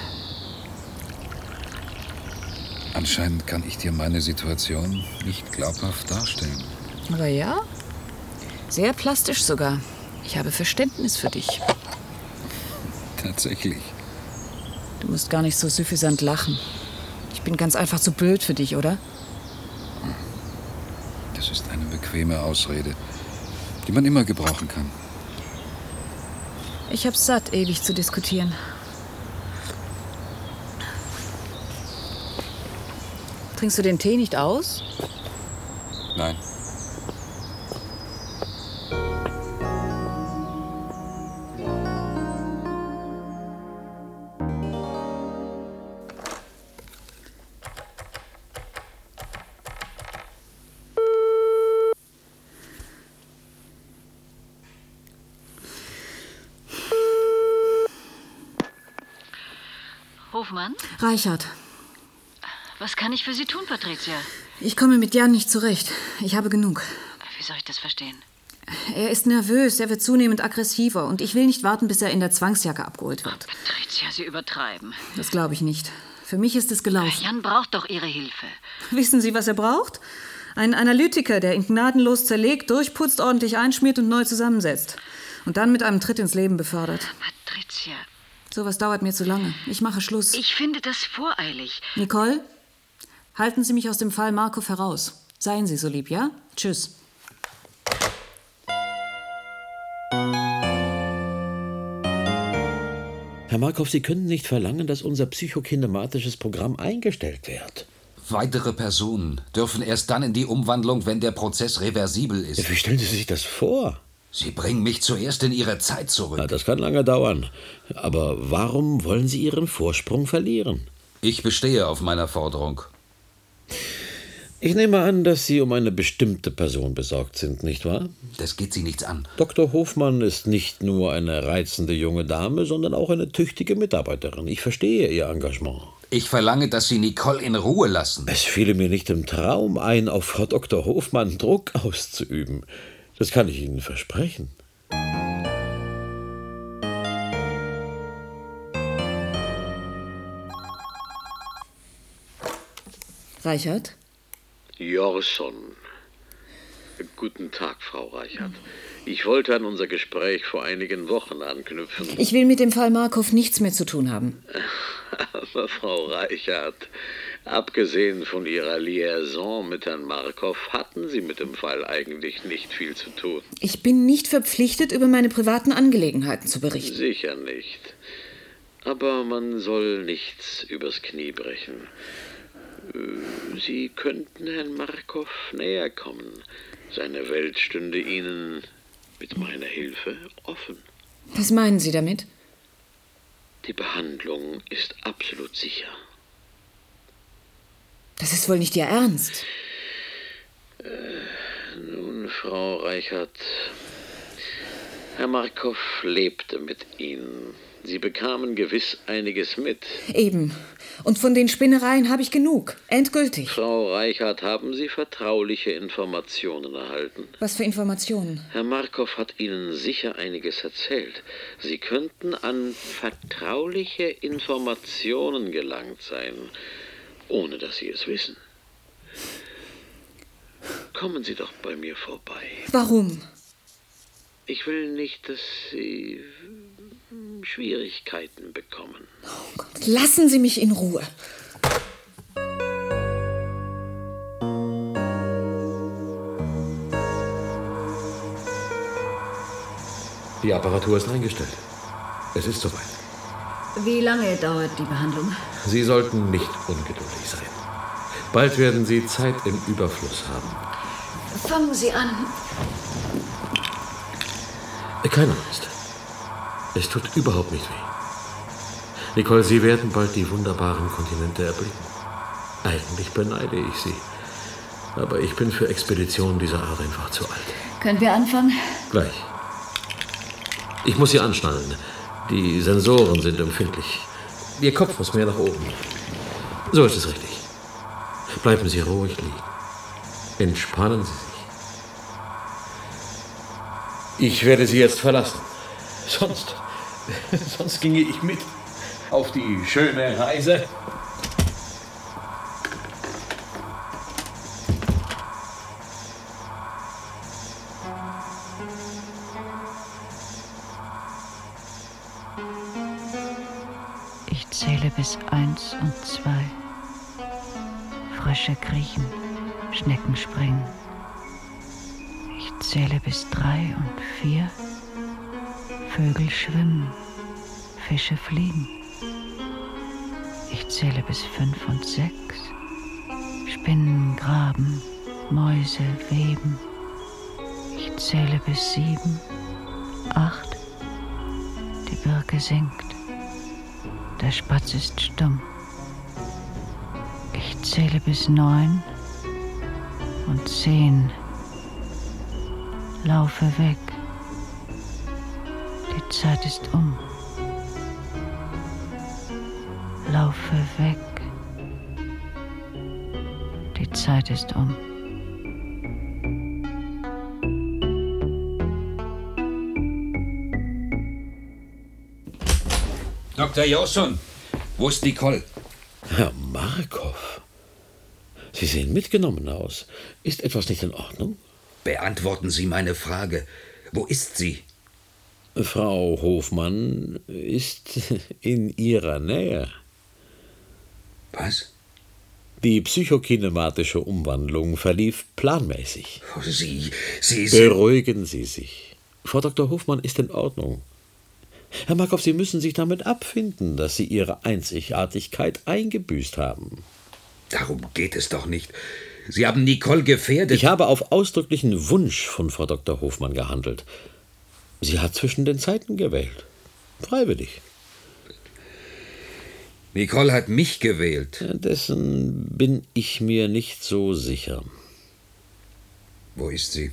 Anscheinend kann ich dir meine Situation nicht glaubhaft darstellen. Aber ja, sehr plastisch sogar. Ich habe Verständnis für dich. Tatsächlich. Du musst gar nicht so süffisant lachen. Ich bin ganz einfach zu blöd für dich, oder? Das ist eine bequeme Ausrede, die man immer gebrauchen kann. Ich hab's satt, ewig zu diskutieren. Trinkst du den Tee nicht aus? Nein. Hofmann? Reichert, Was kann ich für Sie tun, Patricia? ich komme mit Jan nicht zurecht. Ich habe genug. Wie soll ich das verstehen? Er ist nervös, er wird zunehmend aggressiver und ich will nicht warten, bis er in der Zwangsjacke abgeholt wird. Patricia, Sie übertreiben. Das glaube ich nicht. Für mich ist es gelaufen. Jan braucht doch Ihre Hilfe. Wissen Sie, was er braucht? Einen Analytiker, der ihn gnadenlos zerlegt, durchputzt, ordentlich einschmiert und neu zusammensetzt. Und dann mit einem Tritt ins Leben befördert. Patricia, Sowas dauert mir zu lange. Ich mache Schluss. ich finde das voreilig. Nicole, halten Sie mich aus dem Fall Markov heraus. Seien Sie so lieb, ja? Tschüss. Herr Markov, Sie können nicht verlangen, dass unser psychokinematisches Programm eingestellt wird. Weitere Personen dürfen erst dann in die Umwandlung, wenn der Prozess reversibel ist. Wie stellen Sie sich das vor? Sie bringen mich zuerst in Ihre Zeit zurück. Na, das kann lange dauern. Aber warum wollen Sie Ihren Vorsprung verlieren? Ich bestehe auf meiner Forderung. Ich nehme an, dass Sie um eine bestimmte Person besorgt sind, nicht wahr? Das geht Sie nichts an. Dr. Hofmann ist nicht nur eine reizende junge Dame, sondern auch eine tüchtige Mitarbeiterin. Ich verstehe Ihr Engagement. Ich verlange, dass Sie Nicole in Ruhe lassen. Es fiele mir nicht im Traum ein, auf Frau Dr. Hofmann Druck auszuüben. Das kann ich Ihnen versprechen. Reichert? Jorson. Guten Tag, Frau Reichert. Ich wollte an unser Gespräch vor einigen Wochen anknüpfen. Ich will mit dem Fall Markov nichts mehr zu tun haben. Aber Frau Reichert, Abgesehen von Ihrer Liaison mit Herrn Markov hatten Sie mit dem Fall eigentlich nicht viel zu tun. Ich bin nicht verpflichtet, über meine privaten Angelegenheiten zu berichten. Sicher nicht. Aber man soll nichts übers Knie brechen. Äh, Sie könnten Herrn Markov näher kommen. Seine Welt stünde Ihnen mit meiner Hilfe offen. Was meinen Sie damit? Die Behandlung ist absolut sicher. Das ist wohl nicht Ihr Ernst. Äh, nun, Frau Reichert, Herr Markov lebte mit Ihnen. Sie bekamen gewiss einiges mit. Eben. Und von den Spinnereien habe ich genug. Endgültig. Frau Reichert, haben Sie vertrauliche Informationen erhalten? Was für Informationen? Herr Markov hat Ihnen sicher einiges erzählt. Sie könnten an vertrauliche Informationen gelangt sein, ohne dass Sie es wissen. Kommen Sie doch bei mir vorbei. Warum? Ich will nicht, dass Sie Schwierigkeiten bekommen. Oh Gott, lassen Sie mich in Ruhe. Die Apparatur ist eingestellt. Es ist soweit. Wie lange dauert die Behandlung? Sie sollten nicht ungeduldig sein. Bald werden Sie Zeit im Überfluss haben. Fangen Sie an. Keine Angst. Es tut überhaupt nicht weh. Nicole, Sie werden bald die wunderbaren Kontinente erblicken. Eigentlich beneide ich Sie. Aber ich bin für Expeditionen dieser Art einfach zu alt. Können wir anfangen? Gleich. Ich muss Sie anschnallen. Die Sensoren sind empfindlich. Ihr Kopf muss mehr nach oben. So ist es richtig. Bleiben Sie ruhig liegen. Entspannen Sie sich. Ich werde Sie jetzt verlassen. Sonst, sonst ginge ich mit auf die schöne Reise. Bis eins und zwei. Frösche kriechen, Schnecken springen. Ich zähle bis drei und vier. Vögel schwimmen, Fische fliegen. Ich zähle bis fünf und sechs. Spinnen graben, Mäuse weben. Ich zähle bis sieben, acht. Die Birke singt. Der Spatz ist stumm. Ich zähle bis neun und zehn. Laufe weg. Die Zeit ist um. Laufe weg. Die Zeit ist um. Dr. Josson, wo ist Nicole? Herr Markov, Sie sehen mitgenommen aus. Ist etwas nicht in Ordnung? Beantworten Sie meine Frage. Wo ist sie? Frau Hofmann ist in Ihrer Nähe. Was? Die psychokinematische Umwandlung verlief planmäßig. Sie, Sie sind... Beruhigen Sie sich. Frau Dr. Hofmann ist in Ordnung. Herr Markov, Sie müssen sich damit abfinden, dass Sie Ihre Einzigartigkeit eingebüßt haben. Darum geht es doch nicht. Sie haben Nicole gefährdet. Ich habe auf ausdrücklichen Wunsch von Frau Dr. Hofmann gehandelt. Sie hat zwischen den Zeiten gewählt. Freiwillig. Nicole hat mich gewählt. Dessen bin ich mir nicht so sicher. Wo ist sie?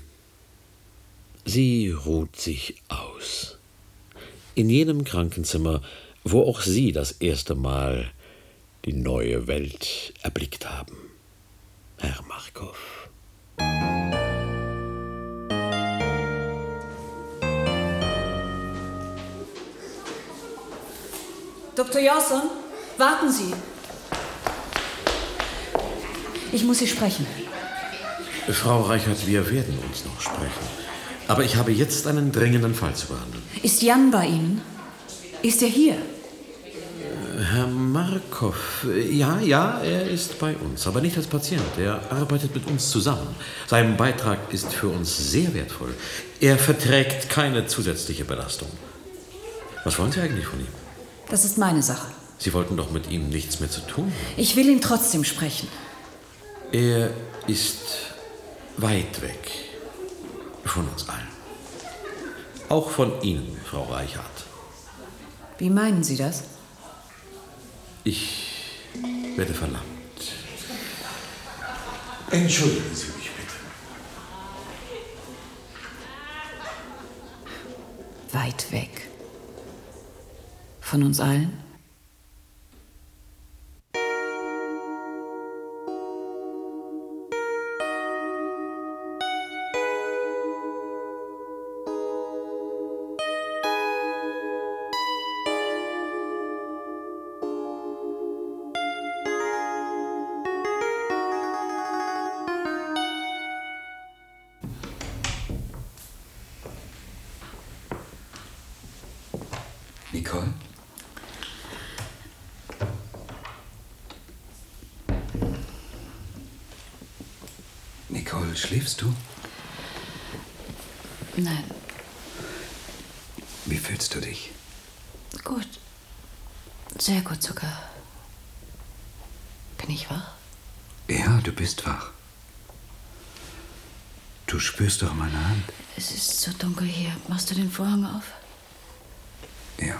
Sie ruht sich aus. In jenem Krankenzimmer, wo auch Sie das erste Mal die neue Welt erblickt haben. Herr Markov. Dr. Jawson, warten Sie. Ich muss Sie sprechen. Frau Reichert, wir werden uns noch sprechen. Aber ich habe jetzt einen dringenden Fall zu behandeln. Ist Jan bei Ihnen? Ist er hier? Herr Markov, ja, ja, er ist bei uns, aber nicht als Patient. Er arbeitet mit uns zusammen. Sein Beitrag ist für uns sehr wertvoll. Er verträgt keine zusätzliche Belastung. Was wollen Sie eigentlich von ihm? Das ist meine Sache. Sie wollten doch mit ihm nichts mehr zu tun. haben. Ich will ihn trotzdem sprechen. Er ist weit weg von uns allen. Auch von Ihnen, Frau Reichhardt. Wie meinen Sie das? Ich werde verlangt. Entschuldigen Sie mich bitte. Weit weg. Von uns allen? Den Vorhang auf? Ja.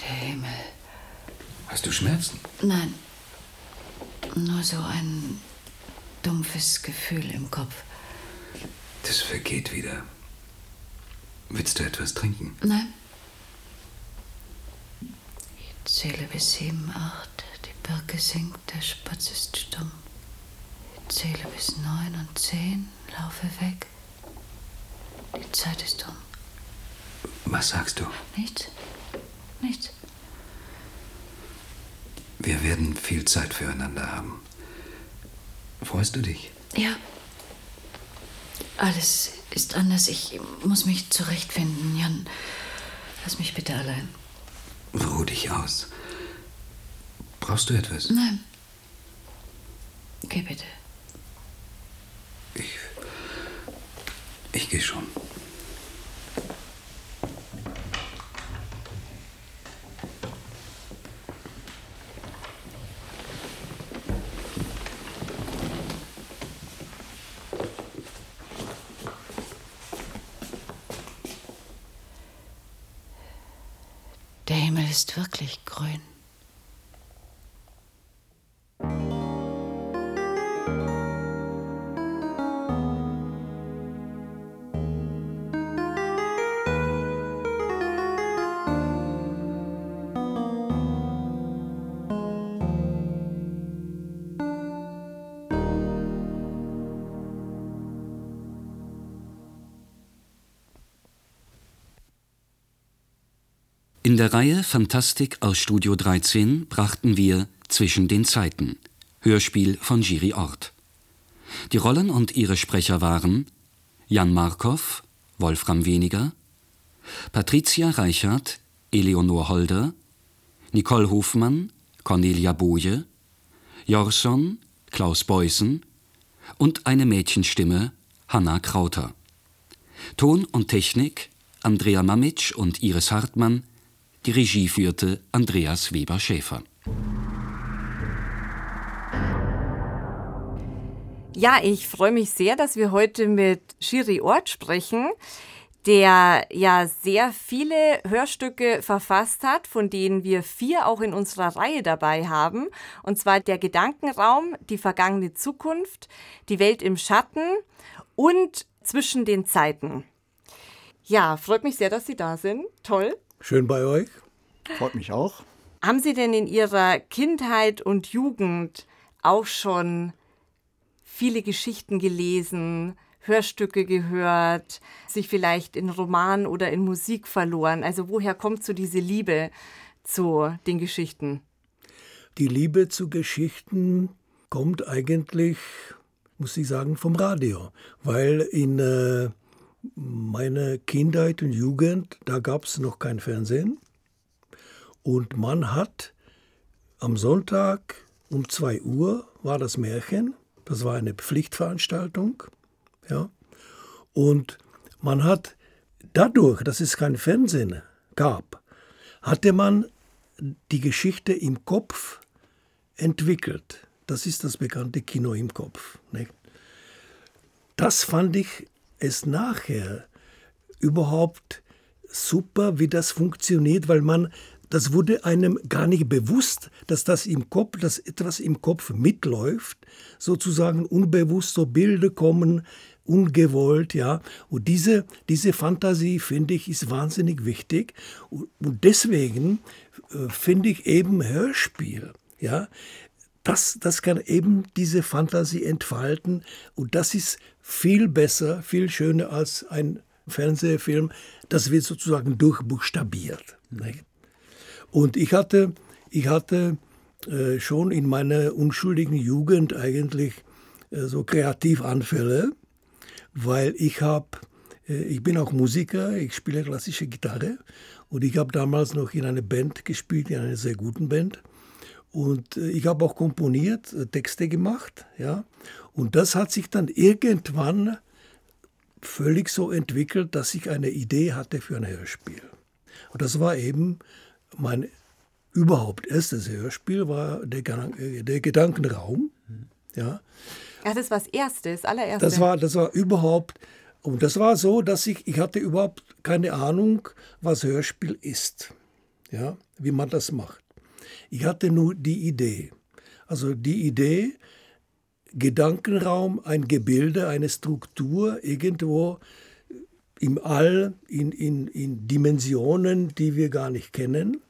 Der Himmel. Hast du Schmerzen? Nein. Nur so ein dumpfes Gefühl im Kopf. Das vergeht wieder. Willst du etwas trinken? Nein. Ich zähle bis sieben, acht. Die Birke singt, der Spatz ist stumm. Ich zähle bis neun und zehn, laufe weg. Die Zeit ist um. Was sagst du? Nichts. Nichts. Wir werden viel Zeit füreinander haben. Freust du dich? Ja. Alles ist anders. Ich muss mich zurechtfinden. Jan, lass mich bitte allein. Ruh dich aus. Brauchst du etwas? Nein. Geh bitte. Ich. Ich gehe schon. Der Reihe Fantastik aus Studio 13 brachten wir Zwischen den Zeiten, Hörspiel von Giri Ort. Die Rollen und ihre Sprecher waren Jan Markov, Wolfram Weniger, Patricia Reichert, Eleonor Holder, Nicole Hofmann, Cornelia Boje, Jorson, Klaus Beusen und eine Mädchenstimme, Hanna Krauter. Ton und Technik Andrea Mamitsch und Iris Hartmann, die Regie führte Andreas Weber-Schäfer. Ja, ich freue mich sehr, dass wir heute mit Shiri Ort sprechen, der ja sehr viele Hörstücke verfasst hat, von denen wir vier auch in unserer Reihe dabei haben. Und zwar der Gedankenraum, die vergangene Zukunft, die Welt im Schatten und zwischen den Zeiten. Ja, freut mich sehr, dass Sie da sind. Toll. Schön bei euch. Freut mich auch. Haben Sie denn in Ihrer Kindheit und Jugend auch schon viele Geschichten gelesen, Hörstücke gehört, sich vielleicht in Roman oder in Musik verloren? Also woher kommt so diese Liebe zu den Geschichten? Die Liebe zu Geschichten kommt eigentlich, muss ich sagen, vom Radio, weil in äh, meine Kindheit und Jugend, da gab es noch kein Fernsehen. Und man hat am Sonntag um 2 Uhr war das Märchen. Das war eine Pflichtveranstaltung. Ja. Und man hat dadurch, dass es kein Fernsehen gab, hatte man die Geschichte im Kopf entwickelt. Das ist das bekannte Kino im Kopf. Nicht? Das fand ich es nachher überhaupt super, wie das funktioniert, weil man das wurde einem gar nicht bewusst, dass das im Kopf, dass etwas im Kopf mitläuft, sozusagen unbewusst so Bilder kommen, ungewollt, ja. Und diese, diese Fantasie, finde ich, ist wahnsinnig wichtig. Und deswegen äh, finde ich eben Hörspiel, ja, das, das kann eben diese Fantasie entfalten. Und das ist viel besser, viel schöner als ein Fernsehfilm. Das wird sozusagen durchbuchstabiert. Nicht? Und ich hatte, ich hatte äh, schon in meiner unschuldigen Jugend eigentlich äh, so Kreativanfälle, weil ich habe, äh, ich bin auch Musiker, ich spiele klassische Gitarre und ich habe damals noch in einer Band gespielt, in einer sehr guten Band. Und äh, ich habe auch komponiert, äh, Texte gemacht, ja. Und das hat sich dann irgendwann völlig so entwickelt, dass ich eine Idee hatte für ein Hörspiel. Und das war eben mein überhaupt erstes Hörspiel war der, äh, der Gedankenraum. Ja. ja, das war das erste, das allererste. Das war, das war überhaupt, und das war so, dass ich, ich hatte überhaupt keine Ahnung, was Hörspiel ist. Ja, wie man das macht. Ich hatte nur die Idee. Also die Idee, Gedankenraum, ein Gebilde, eine Struktur irgendwo im All, in, in, in Dimensionen, die wir gar nicht kennen.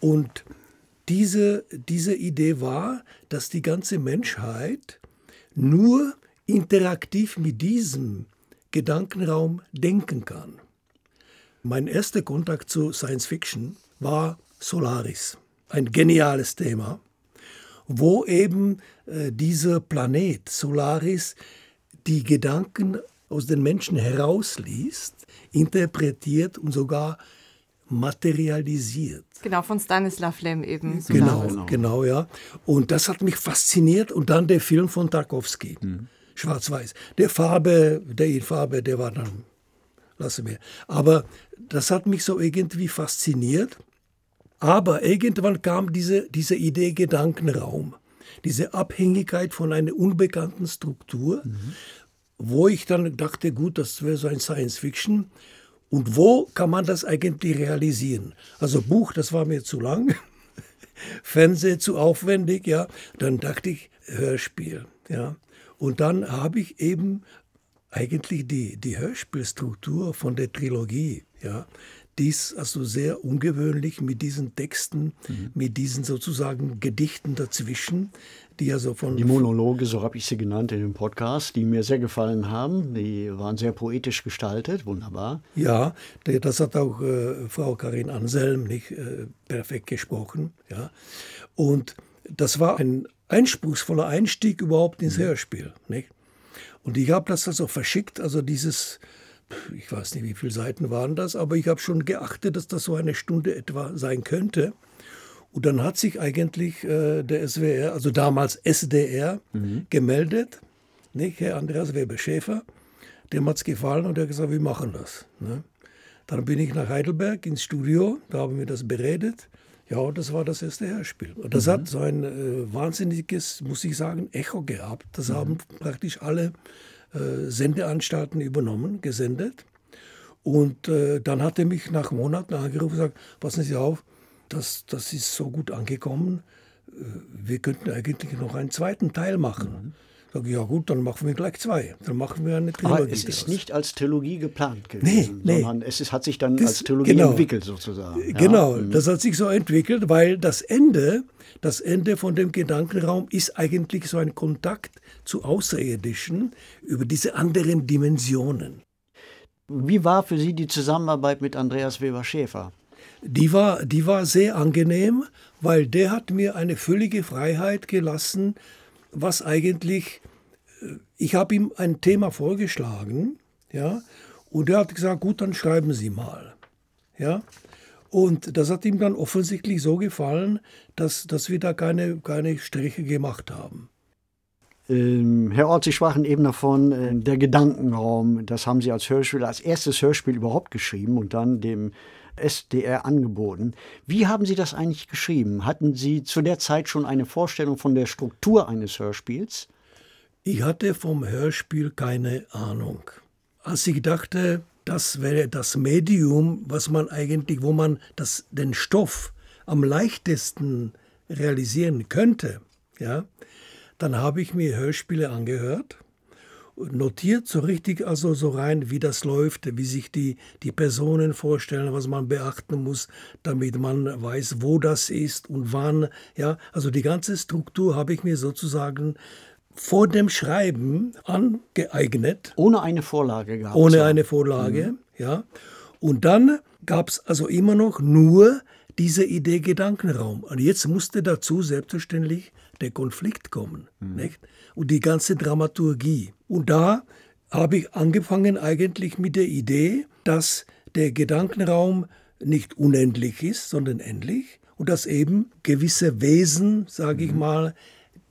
Und diese, diese Idee war, dass die ganze Menschheit nur interaktiv mit diesem Gedankenraum denken kann. Mein erster Kontakt zu Science Fiction war Solaris, ein geniales Thema, wo eben dieser Planet Solaris die Gedanken aus den Menschen herausliest, interpretiert und sogar materialisiert. Genau, von Stanislav Lem eben. Genau, genau, genau, ja. Und das hat mich fasziniert. Und dann der Film von Tarkovsky, mhm. Schwarz-Weiß. Der Farbe, der in Farbe, der war dann, lasse mir. Aber das hat mich so irgendwie fasziniert. Aber irgendwann kam diese, diese Idee Gedankenraum, diese Abhängigkeit von einer unbekannten Struktur, mhm. wo ich dann dachte, gut, das wäre so ein Science-Fiction. Und wo kann man das eigentlich realisieren? Also Buch, das war mir zu lang, Fernseh zu aufwendig, ja. Dann dachte ich Hörspiel, ja. Und dann habe ich eben eigentlich die, die Hörspielstruktur von der Trilogie, ja. Dies also sehr ungewöhnlich mit diesen Texten, mhm. mit diesen sozusagen Gedichten dazwischen, die also von. Die Monologe, so habe ich sie genannt in dem Podcast, die mir sehr gefallen haben. Die waren sehr poetisch gestaltet, wunderbar. Ja, das hat auch äh, Frau Karin Anselm nicht äh, perfekt gesprochen. Ja. Und das war ein einspruchsvoller Einstieg überhaupt ins mhm. Hörspiel. Nicht? Und ich habe das also verschickt, also dieses, ich weiß nicht, wie viele Seiten waren das, aber ich habe schon geachtet, dass das so eine Stunde etwa sein könnte. Und dann hat sich eigentlich äh, der SWR, also damals SDR, mhm. gemeldet, nicht? Herr Andreas Weber-Schäfer, dem hat es gefallen und er hat gesagt, wir machen das. Ne? Dann bin ich nach Heidelberg ins Studio, da haben wir das beredet. Ja, das war das erste Hörspiel. Das mhm. hat so ein äh, wahnsinniges, muss ich sagen, Echo gehabt. Das mhm. haben praktisch alle äh, Sendeanstalten übernommen, gesendet. Und äh, dann hat er mich nach Monaten angerufen und gesagt, passen Sie auf, das, das ist so gut angekommen, äh, wir könnten eigentlich noch einen zweiten Teil machen. Mhm. Sag ich, ja gut, dann machen wir gleich zwei. Dann machen wir eine Trilogie. Aber es ist nicht als Trilogie geplant gewesen, nee, nee. sondern es ist, hat sich dann das, als Trilogie genau, entwickelt sozusagen. Ja? Genau, mhm. das hat sich so entwickelt, weil das Ende, das Ende von dem Gedankenraum ist eigentlich so ein Kontakt zu Außerirdischen über diese anderen Dimensionen. Wie war für Sie die Zusammenarbeit mit Andreas Weber-Schäfer? die war, die war sehr angenehm, weil der hat mir eine völlige Freiheit gelassen, was eigentlich, äh, ich habe ihm ein Thema vorgeschlagen, ja, Und er hat gesagt, gut, dann schreiben Sie mal. Ja, und das hat ihm dann offensichtlich so gefallen, dass, dass wir da keine, keine Striche gemacht haben. Ähm, Herr Ort, Sie sprachen eben davon, äh, der Gedankenraum, das haben Sie als Hörspiel, als erstes Hörspiel überhaupt geschrieben und dann dem SDR angeboten. Wie haben Sie das eigentlich geschrieben? Hatten Sie zu der Zeit schon eine Vorstellung von der Struktur eines Hörspiels? Ich hatte vom Hörspiel keine Ahnung. Als ich dachte, das wäre das Medium, was man eigentlich, wo man das, den Stoff am leichtesten realisieren könnte, ja, dann habe ich mir Hörspiele angehört, notiert so richtig, also so rein, wie das läuft, wie sich die, die Personen vorstellen, was man beachten muss, damit man weiß, wo das ist und wann. Ja, also die ganze Struktur habe ich mir sozusagen vor dem Schreiben angeeignet. Ohne eine Vorlage gehabt. Ohne eine Vorlage, mhm. ja. Und dann gab es also immer noch nur diese Idee Gedankenraum. Und jetzt musste dazu selbstverständlich der Konflikt kommen. Mhm. Nicht? Und die ganze Dramaturgie. Und da habe ich angefangen eigentlich mit der Idee, dass der Gedankenraum nicht unendlich ist, sondern endlich. Und dass eben gewisse Wesen, sage ich mhm. mal,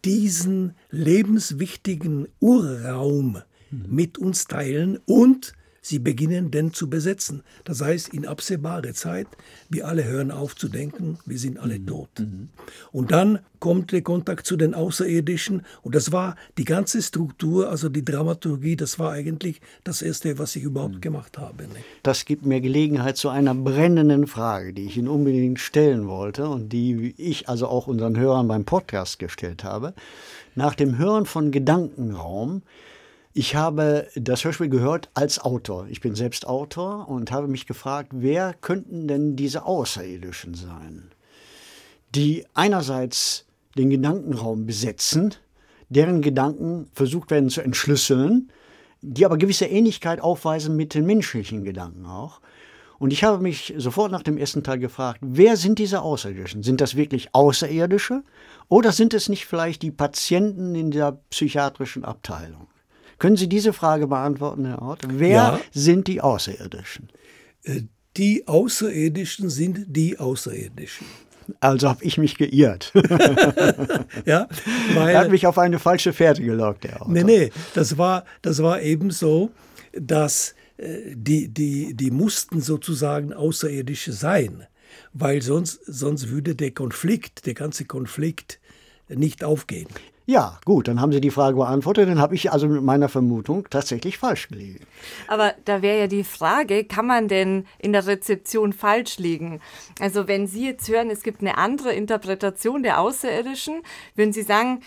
diesen lebenswichtigen Urraum mhm. mit uns teilen und Sie beginnen denn zu besetzen. Das heißt, in absehbare Zeit, wir alle hören auf zu denken, wir sind alle mhm. tot. Mhm. Und dann kommt der Kontakt zu den Außerirdischen und das war die ganze Struktur, also die Dramaturgie, das war eigentlich das Erste, was ich überhaupt mhm. gemacht habe. Das gibt mir Gelegenheit zu einer brennenden Frage, die ich Ihnen unbedingt stellen wollte und die ich also auch unseren Hörern beim Podcast gestellt habe. Nach dem Hören von Gedankenraum ich habe das Hörspiel gehört als Autor. Ich bin selbst Autor und habe mich gefragt, wer könnten denn diese Außerirdischen sein, die einerseits den Gedankenraum besetzen, deren Gedanken versucht werden zu entschlüsseln, die aber gewisse Ähnlichkeit aufweisen mit den menschlichen Gedanken auch. Und ich habe mich sofort nach dem ersten Teil gefragt, wer sind diese Außerirdischen? Sind das wirklich Außerirdische oder sind es nicht vielleicht die Patienten in der psychiatrischen Abteilung? Können Sie diese Frage beantworten, Herr Ort? Wer ja. sind die Außerirdischen? Äh, die Außerirdischen sind die Außerirdischen. Also habe ich mich geirrt. ja, weil, er hat mich auf eine falsche Fährte gelockt, der Autor. Nee, nee, das war, das war eben so, dass äh, die, die, die mussten sozusagen Außerirdische sein, weil sonst, sonst würde der Konflikt, der ganze Konflikt nicht aufgehen. Ja, gut, dann haben Sie die Frage beantwortet. Dann habe ich also mit meiner Vermutung tatsächlich falsch gelegen. Aber da wäre ja die Frage, kann man denn in der Rezeption falsch liegen? Also wenn Sie jetzt hören, es gibt eine andere Interpretation der Außerirdischen, würden Sie sagen,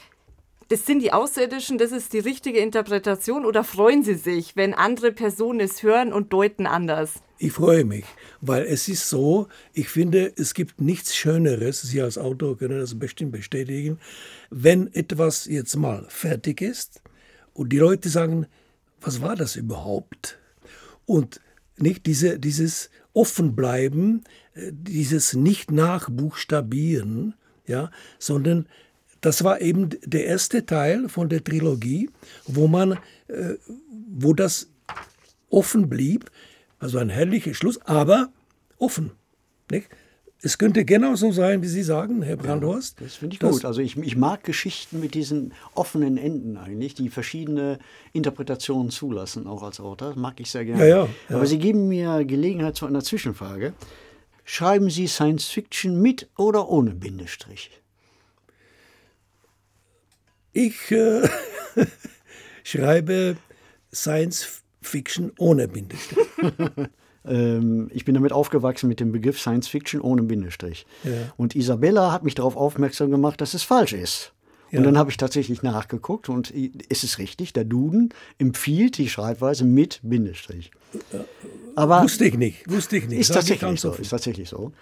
das sind die Außerirdischen, das ist die richtige Interpretation oder freuen Sie sich, wenn andere Personen es hören und deuten anders? Ich freue mich, weil es ist so, ich finde, es gibt nichts Schöneres, Sie als Autor können das bestimmt bestätigen, wenn etwas jetzt mal fertig ist und die Leute sagen, was war das überhaupt? Und nicht diese, dieses Offenbleiben, äh, dieses nicht nachbuchstabieren, ja, sondern das war eben der erste Teil von der Trilogie, wo man, äh, wo das offen blieb, also ein herrlicher Schluss, aber offen. Nicht? Es könnte genauso sein, wie Sie sagen, Herr Brandhorst. Ja, das finde ich gut. Also ich, ich, mag Geschichten mit diesen offenen Enden eigentlich, die verschiedene Interpretationen zulassen, auch als Autor. Das mag ich sehr gerne. Ja, ja. Aber Sie geben mir Gelegenheit zu einer Zwischenfrage. Schreiben Sie Science Fiction mit oder ohne Bindestrich? Ich äh, schreibe Science Fiction ohne Bindestrich. ähm, ich bin damit aufgewachsen mit dem Begriff Science Fiction ohne Bindestrich. Ja. Und Isabella hat mich darauf aufmerksam gemacht, dass es falsch ist. Ja. Und dann habe ich tatsächlich nachgeguckt und ist es richtig, der Duden empfiehlt die Schreibweise mit Bindestrich. Aber wusste ich nicht, wusste ich nicht. Ist tatsächlich so, ist tatsächlich so.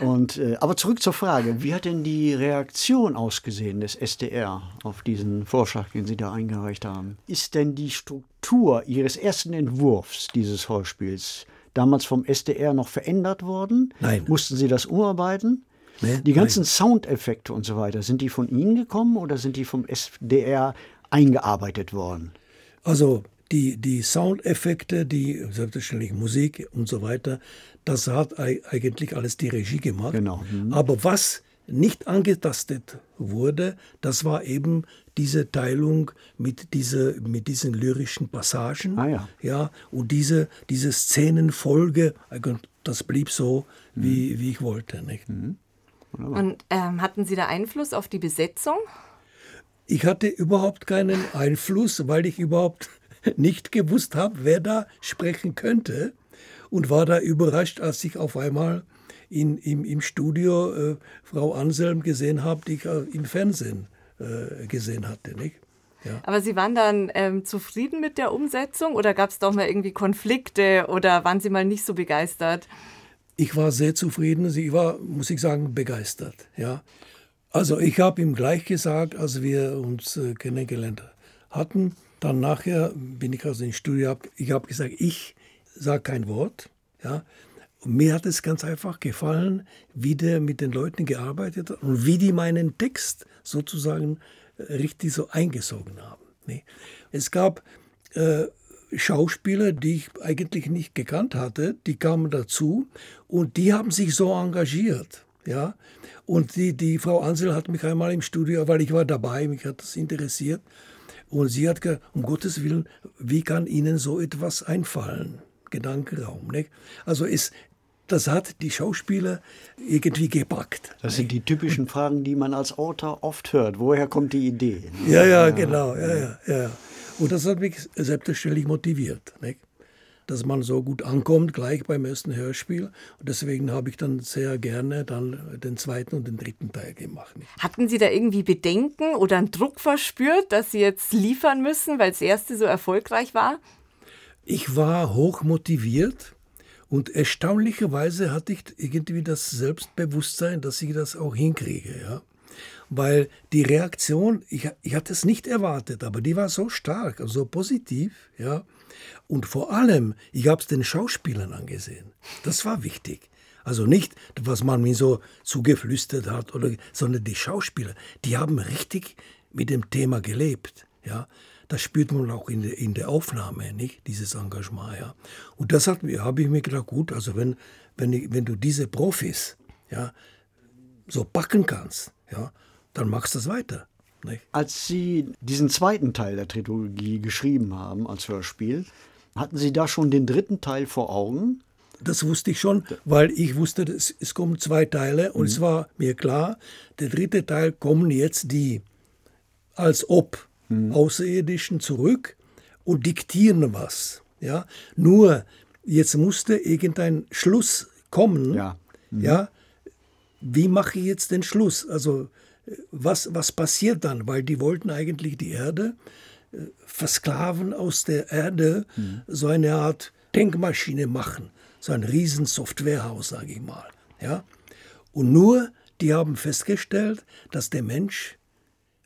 Und, äh, aber zurück zur Frage, wie hat denn die Reaktion ausgesehen des SDR auf diesen Vorschlag, den Sie da eingereicht haben? Ist denn die Struktur Ihres ersten Entwurfs dieses Hörspiels damals vom SDR noch verändert worden? Nein. Mussten Sie das umarbeiten? Nee, die ganzen nein. Soundeffekte und so weiter, sind die von Ihnen gekommen oder sind die vom SDR eingearbeitet worden? Also die, die Soundeffekte, die selbstverständlich Musik und so weiter, das hat eigentlich alles die Regie gemacht. Genau. Mhm. Aber was nicht angetastet wurde, das war eben diese Teilung mit, diese, mit diesen lyrischen Passagen. Ah, ja. Ja, und diese, diese Szenenfolge, das blieb so, mhm. wie, wie ich wollte. Nicht? Mhm. Und ähm, hatten Sie da Einfluss auf die Besetzung? Ich hatte überhaupt keinen Einfluss, weil ich überhaupt nicht gewusst habe, wer da sprechen könnte. Und war da überrascht, als ich auf einmal in, im, im Studio äh, Frau Anselm gesehen habe, die ich im Fernsehen äh, gesehen hatte. Nicht? Ja. Aber Sie waren dann ähm, zufrieden mit der Umsetzung oder gab es doch mal irgendwie Konflikte oder waren Sie mal nicht so begeistert? Ich war sehr zufrieden. Ich war, muss ich sagen, begeistert. Ja. Also ich habe ihm gleich gesagt, als wir uns äh, kennengelernt hatten, dann nachher bin ich aus dem Studio, ich habe gesagt, ich sage kein Wort. Ja. Und mir hat es ganz einfach gefallen, wie der mit den Leuten gearbeitet hat und wie die meinen Text sozusagen äh, richtig so eingesogen haben. Ne. Es gab äh, Schauspieler, die ich eigentlich nicht gekannt hatte, die kamen dazu und die haben sich so engagiert. Ja? Und die, die Frau Ansel hat mich einmal im Studio, weil ich war dabei, mich hat das interessiert. Und sie hat gesagt, um Gottes Willen, wie kann Ihnen so etwas einfallen? Gedankenraum. Nicht? Also es, das hat die Schauspieler irgendwie gepackt. Das sind die typischen Fragen, die man als Autor oft hört. Woher kommt die Idee? Ja, ja, genau. Ja, ja, ja. Und das hat mich selbstverständlich motiviert. Nicht? Dass man so gut ankommt, gleich beim ersten Hörspiel. Und deswegen habe ich dann sehr gerne dann den zweiten und den dritten Teil gemacht. Hatten Sie da irgendwie Bedenken oder einen Druck verspürt, dass Sie jetzt liefern müssen, weil das erste so erfolgreich war? Ich war hoch motiviert und erstaunlicherweise hatte ich irgendwie das Selbstbewusstsein, dass ich das auch hinkriege. Ja? Weil die Reaktion, ich, ich hatte es nicht erwartet, aber die war so stark, so positiv. Ja? Und vor allem, ich habe es den Schauspielern angesehen. Das war wichtig. Also nicht, was man mir so zugeflüstert hat, oder, sondern die Schauspieler, die haben richtig mit dem Thema gelebt. Ja? Das spürt man auch in der, in der Aufnahme, nicht? Dieses Engagement. Ja? Und das habe ich mir gedacht, gut, also wenn, wenn, wenn du diese Profis ja, so packen kannst, ja, dann machst du das weiter. Nicht? Als Sie diesen zweiten Teil der Trilogie geschrieben haben als Hörspiel, hatten Sie da schon den dritten Teil vor Augen? Das wusste ich schon, weil ich wusste, es, es kommen zwei Teile und mhm. es war mir klar, der dritte Teil kommen jetzt die als ob mhm. Außerirdischen zurück und diktieren was. Ja? Nur jetzt musste irgendein Schluss kommen. Ja. Mhm. ja? Wie mache ich jetzt den Schluss? Also was, was passiert dann? Weil die wollten eigentlich die Erde äh, versklaven aus der Erde, mhm. so eine Art Denkmaschine machen, so ein riesen Softwarehaus, sage ich mal. Ja? Und nur die haben festgestellt, dass der Mensch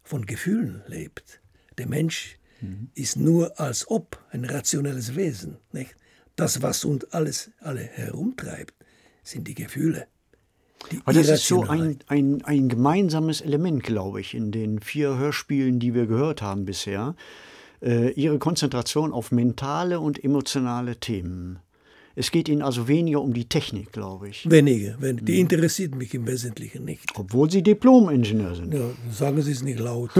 von Gefühlen lebt. Der Mensch mhm. ist nur als ob ein rationelles Wesen. Nicht? Das, was uns alles alle herumtreibt, sind die Gefühle. Aber das ist so ein, ein, ein gemeinsames Element, glaube ich, in den vier Hörspielen, die wir gehört haben bisher. Äh, ihre Konzentration auf mentale und emotionale Themen. Es geht Ihnen also weniger um die Technik, glaube ich. Weniger. Die interessiert mich im Wesentlichen nicht. Obwohl Sie Diplom-Ingenieur sind. Ja, sagen Sie es nicht laut.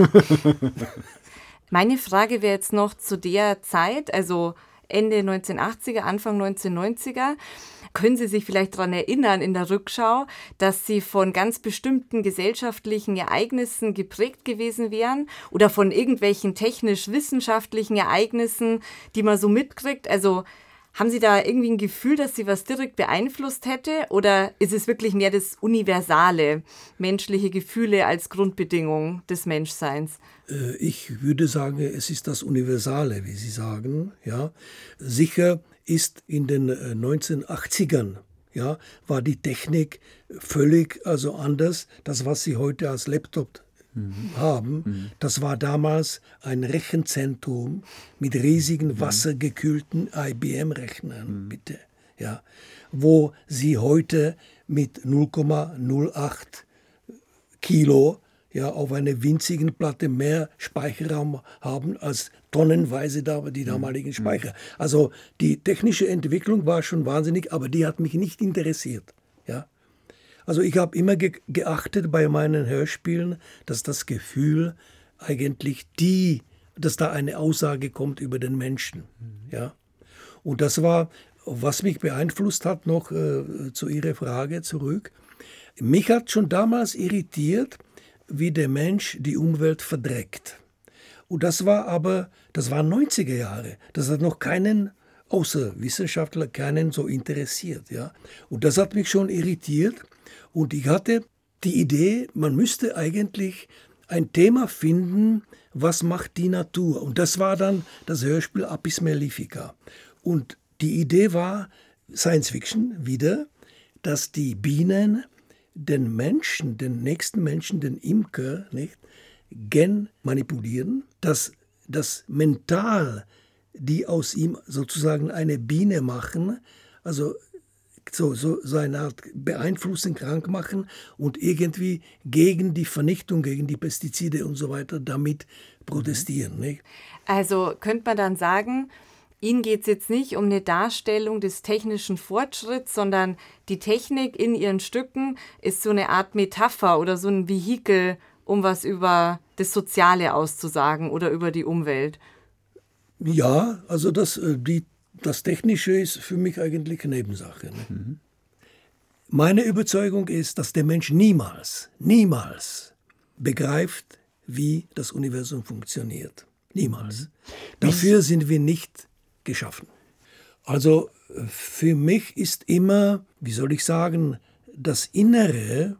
Meine Frage wäre jetzt noch zu der Zeit, also Ende 1980er, Anfang 1990er. Können Sie sich vielleicht daran erinnern in der Rückschau, dass Sie von ganz bestimmten gesellschaftlichen Ereignissen geprägt gewesen wären oder von irgendwelchen technisch-wissenschaftlichen Ereignissen, die man so mitkriegt? Also haben Sie da irgendwie ein Gefühl, dass Sie was direkt beeinflusst hätte? Oder ist es wirklich mehr das Universale, menschliche Gefühle als Grundbedingung des Menschseins? Äh, ich würde sagen, es ist das Universale, wie Sie sagen. Ja, sicher ist in den 1980ern, äh, ja, war die Technik völlig also anders. Das, was Sie heute als Laptop mhm. haben, mhm. das war damals ein Rechenzentrum mit riesigen mhm. wassergekühlten IBM-Rechnern, mhm. bitte, ja, wo Sie heute mit 0,08 Kilo ja, auf einer winzigen Platte mehr Speicherraum haben als tonnenweise da, die damaligen Mhm. Speicher. Also die technische Entwicklung war schon wahnsinnig, aber die hat mich nicht interessiert. Ja. Also ich habe immer ge geachtet bei meinen Hörspielen, dass das Gefühl eigentlich die, dass da eine Aussage kommt über den Menschen. Ja. Und das war, was mich beeinflusst hat, noch äh, zu Ihrer Frage zurück. Mich hat schon damals irritiert, wie der Mensch die Umwelt verdreckt. Und das war aber, das waren 90er Jahre. Das hat noch keinen, außer Wissenschaftler, keinen so interessiert. Ja? Und das hat mich schon irritiert. Und ich hatte die Idee, man müsste eigentlich ein Thema finden, was macht die Natur. Und das war dann das Hörspiel Apis Mellifica. Und die Idee war Science Fiction wieder, dass die Bienen den Menschen, den nächsten Menschen, den Imker, nicht, gen manipulieren, dass das mental die aus ihm sozusagen eine Biene machen, also so, so, so eine Art beeinflussen, krank machen und irgendwie gegen die Vernichtung, gegen die Pestizide und so weiter damit protestieren. Nicht? Also könnte man dann sagen, Ihnen geht es jetzt nicht um eine Darstellung des technischen Fortschritts, sondern die Technik in Ihren Stücken ist so eine Art Metapher oder so ein Vehikel, um was über das Soziale auszusagen oder über die Umwelt. Ja, also das, äh, die, das Technische ist für mich eigentlich Nebensache. Ne? Meine Überzeugung ist, dass der Mensch niemals, niemals begreift, wie das Universum funktioniert. Niemals. Dafür sind wir nicht geschaffen. Also äh, für mich ist immer, wie soll ich sagen, das Innere,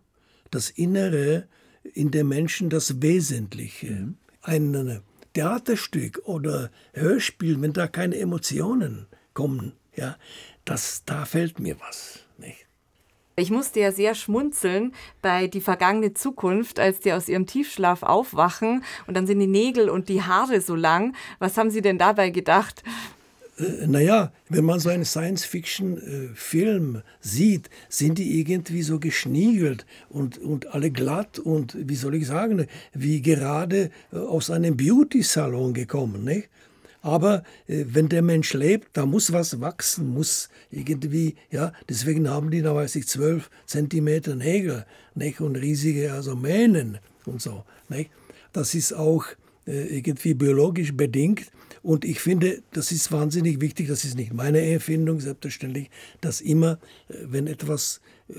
das Innere in dem Menschen das Wesentliche. Ein Theaterstück oder Hörspiel, wenn da keine Emotionen kommen, ja, das, da fällt mir was. Nicht? Ich musste ja sehr schmunzeln bei Die vergangene Zukunft, als die aus ihrem Tiefschlaf aufwachen und dann sind die Nägel und die Haare so lang. Was haben Sie denn dabei gedacht? Äh, naja, wenn man so einen Science-Fiction-Film sieht, sind die irgendwie so geschniegelt und, und alle glatt und, wie soll ich sagen, wie gerade äh, aus einem Beauty-Salon gekommen. Nicht? Aber äh, wenn der Mensch lebt, da muss was wachsen, muss irgendwie, ja, deswegen haben die da, weiß ich, zwölf Zentimeter Nägel nicht? und riesige also Mähnen und so. Nicht? Das ist auch äh, irgendwie biologisch bedingt. Und ich finde, das ist wahnsinnig wichtig, das ist nicht meine Erfindung, selbstverständlich, dass immer, äh, wenn etwas äh,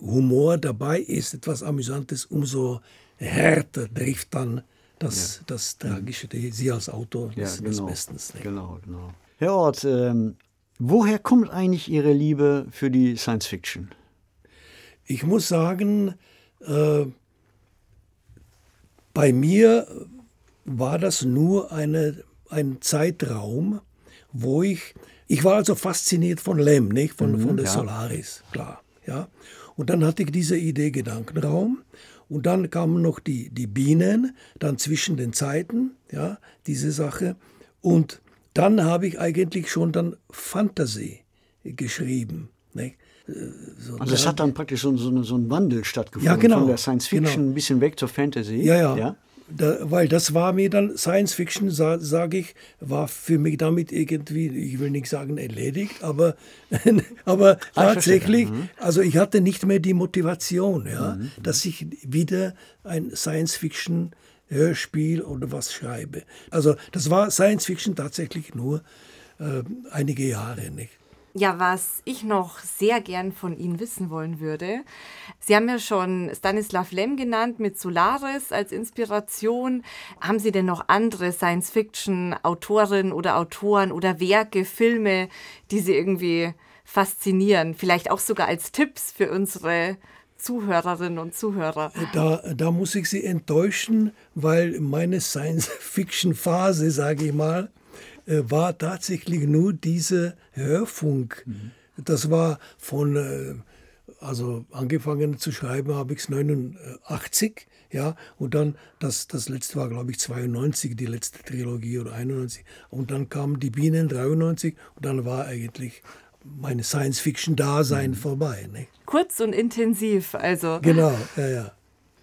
Humor dabei ist, etwas Amüsantes, umso härter trifft dann das, Ja. das Tragische, Sie als Autor, Ja, das, das genau. bestens. nicht? Genau, genau. Herr Ort, ähm, woher kommt eigentlich Ihre Liebe für die Science Fiction? Ich muss sagen, äh, bei mir war das nur eine, ein Zeitraum, wo ich, ich war also fasziniert von Lem, nicht? Von, Mhm, von der ja. Solaris, klar. Ja? Und dann hatte ich diese Idee Gedankenraum und dann kamen noch die, die Bienen, dann zwischen den Zeiten, ja, diese Sache. Und dann habe ich eigentlich schon dann Fantasy geschrieben. Nicht? Äh, so Also es hat dann praktisch so, so, so ein Wandel stattgefunden Ja, genau, von der Science Fiction genau. ein bisschen weg zur Fantasy. Ja, ja. Da, weil das war mir dann, Science Fiction, sa, sage ich, war für mich damit irgendwie, ich will nicht sagen erledigt, aber, aber Ah, ich tatsächlich. Mhm. also ich hatte nicht mehr die Motivation, ja, dass ich wieder ein Science Fiction Hörspiel oder was schreibe. Also das war Science Fiction tatsächlich nur äh, einige Jahre, nicht? Ja, was ich noch sehr gern von Ihnen wissen wollen würde. Sie haben ja schon Stanislav Lem genannt mit Solaris als Inspiration. Haben Sie denn noch andere Science-Fiction-Autorinnen oder Autoren oder Werke, Filme, die Sie irgendwie faszinieren? Vielleicht auch sogar als Tipps für unsere Zuhörerinnen und Zuhörer. Da, da muss ich Sie enttäuschen, weil meine Science-Fiction-Phase, sage ich mal, äh, war tatsächlich nur diese Hörfunk. Das war von, äh, also angefangen zu schreiben habe ich es 89, ja, und dann das, das letzte war, glaube ich, 92, die letzte Trilogie oder 91. Und dann kamen die Bienen 93 und dann war eigentlich meine Science-Fiction-Dasein vorbei. Ne? Kurz und intensiv, also. Genau, ja, ja.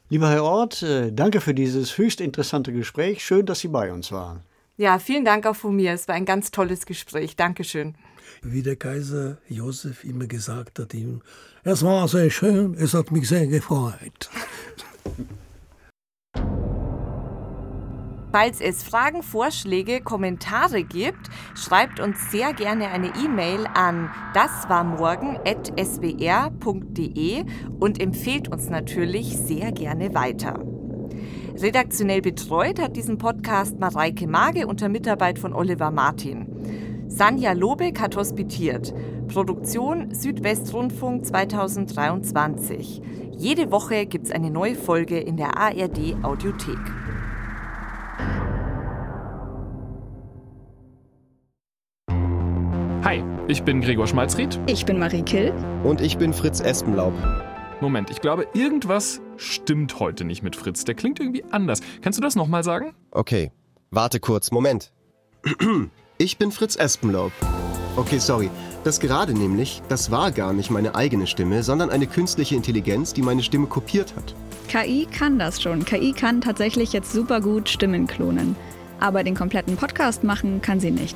Lieber Herr Ort, äh, danke für dieses höchst interessante Gespräch. Schön, dass Sie bei uns waren. Ja, vielen Dank auch von mir. Es war ein ganz tolles Gespräch. Dankeschön. Wie der Kaiser Josef immer gesagt hat ihm, es war sehr schön, es hat mich sehr gefreut. Falls es Fragen, Vorschläge, Kommentare gibt, schreibt uns sehr gerne eine E-Mail an daswarmorgen.swr.de und empfehlt uns natürlich sehr gerne weiter. Redaktionell betreut hat diesen Podcast Mareike Mage unter Mitarbeit von Oliver Martin. Sanja Lobeck hat hospitiert. Produktion Südwestrundfunk 2023. Jede Woche gibt es eine neue Folge in der ARD Audiothek. Hi, ich bin Gregor Schmalzried. Ich bin Marie Kill. Und ich bin Fritz Espenlaub. Moment, ich glaube, irgendwas stimmt heute nicht mit Fritz. Der klingt irgendwie anders. Kannst du das nochmal sagen? Okay, warte kurz, Moment. Ich bin Fritz Espenlaub. Okay, sorry. Das gerade nämlich, das war gar nicht meine eigene Stimme, sondern eine künstliche Intelligenz, die meine Stimme kopiert hat. KI kann das schon. KI kann tatsächlich jetzt super gut Stimmen klonen. Aber den kompletten Podcast machen kann sie nicht.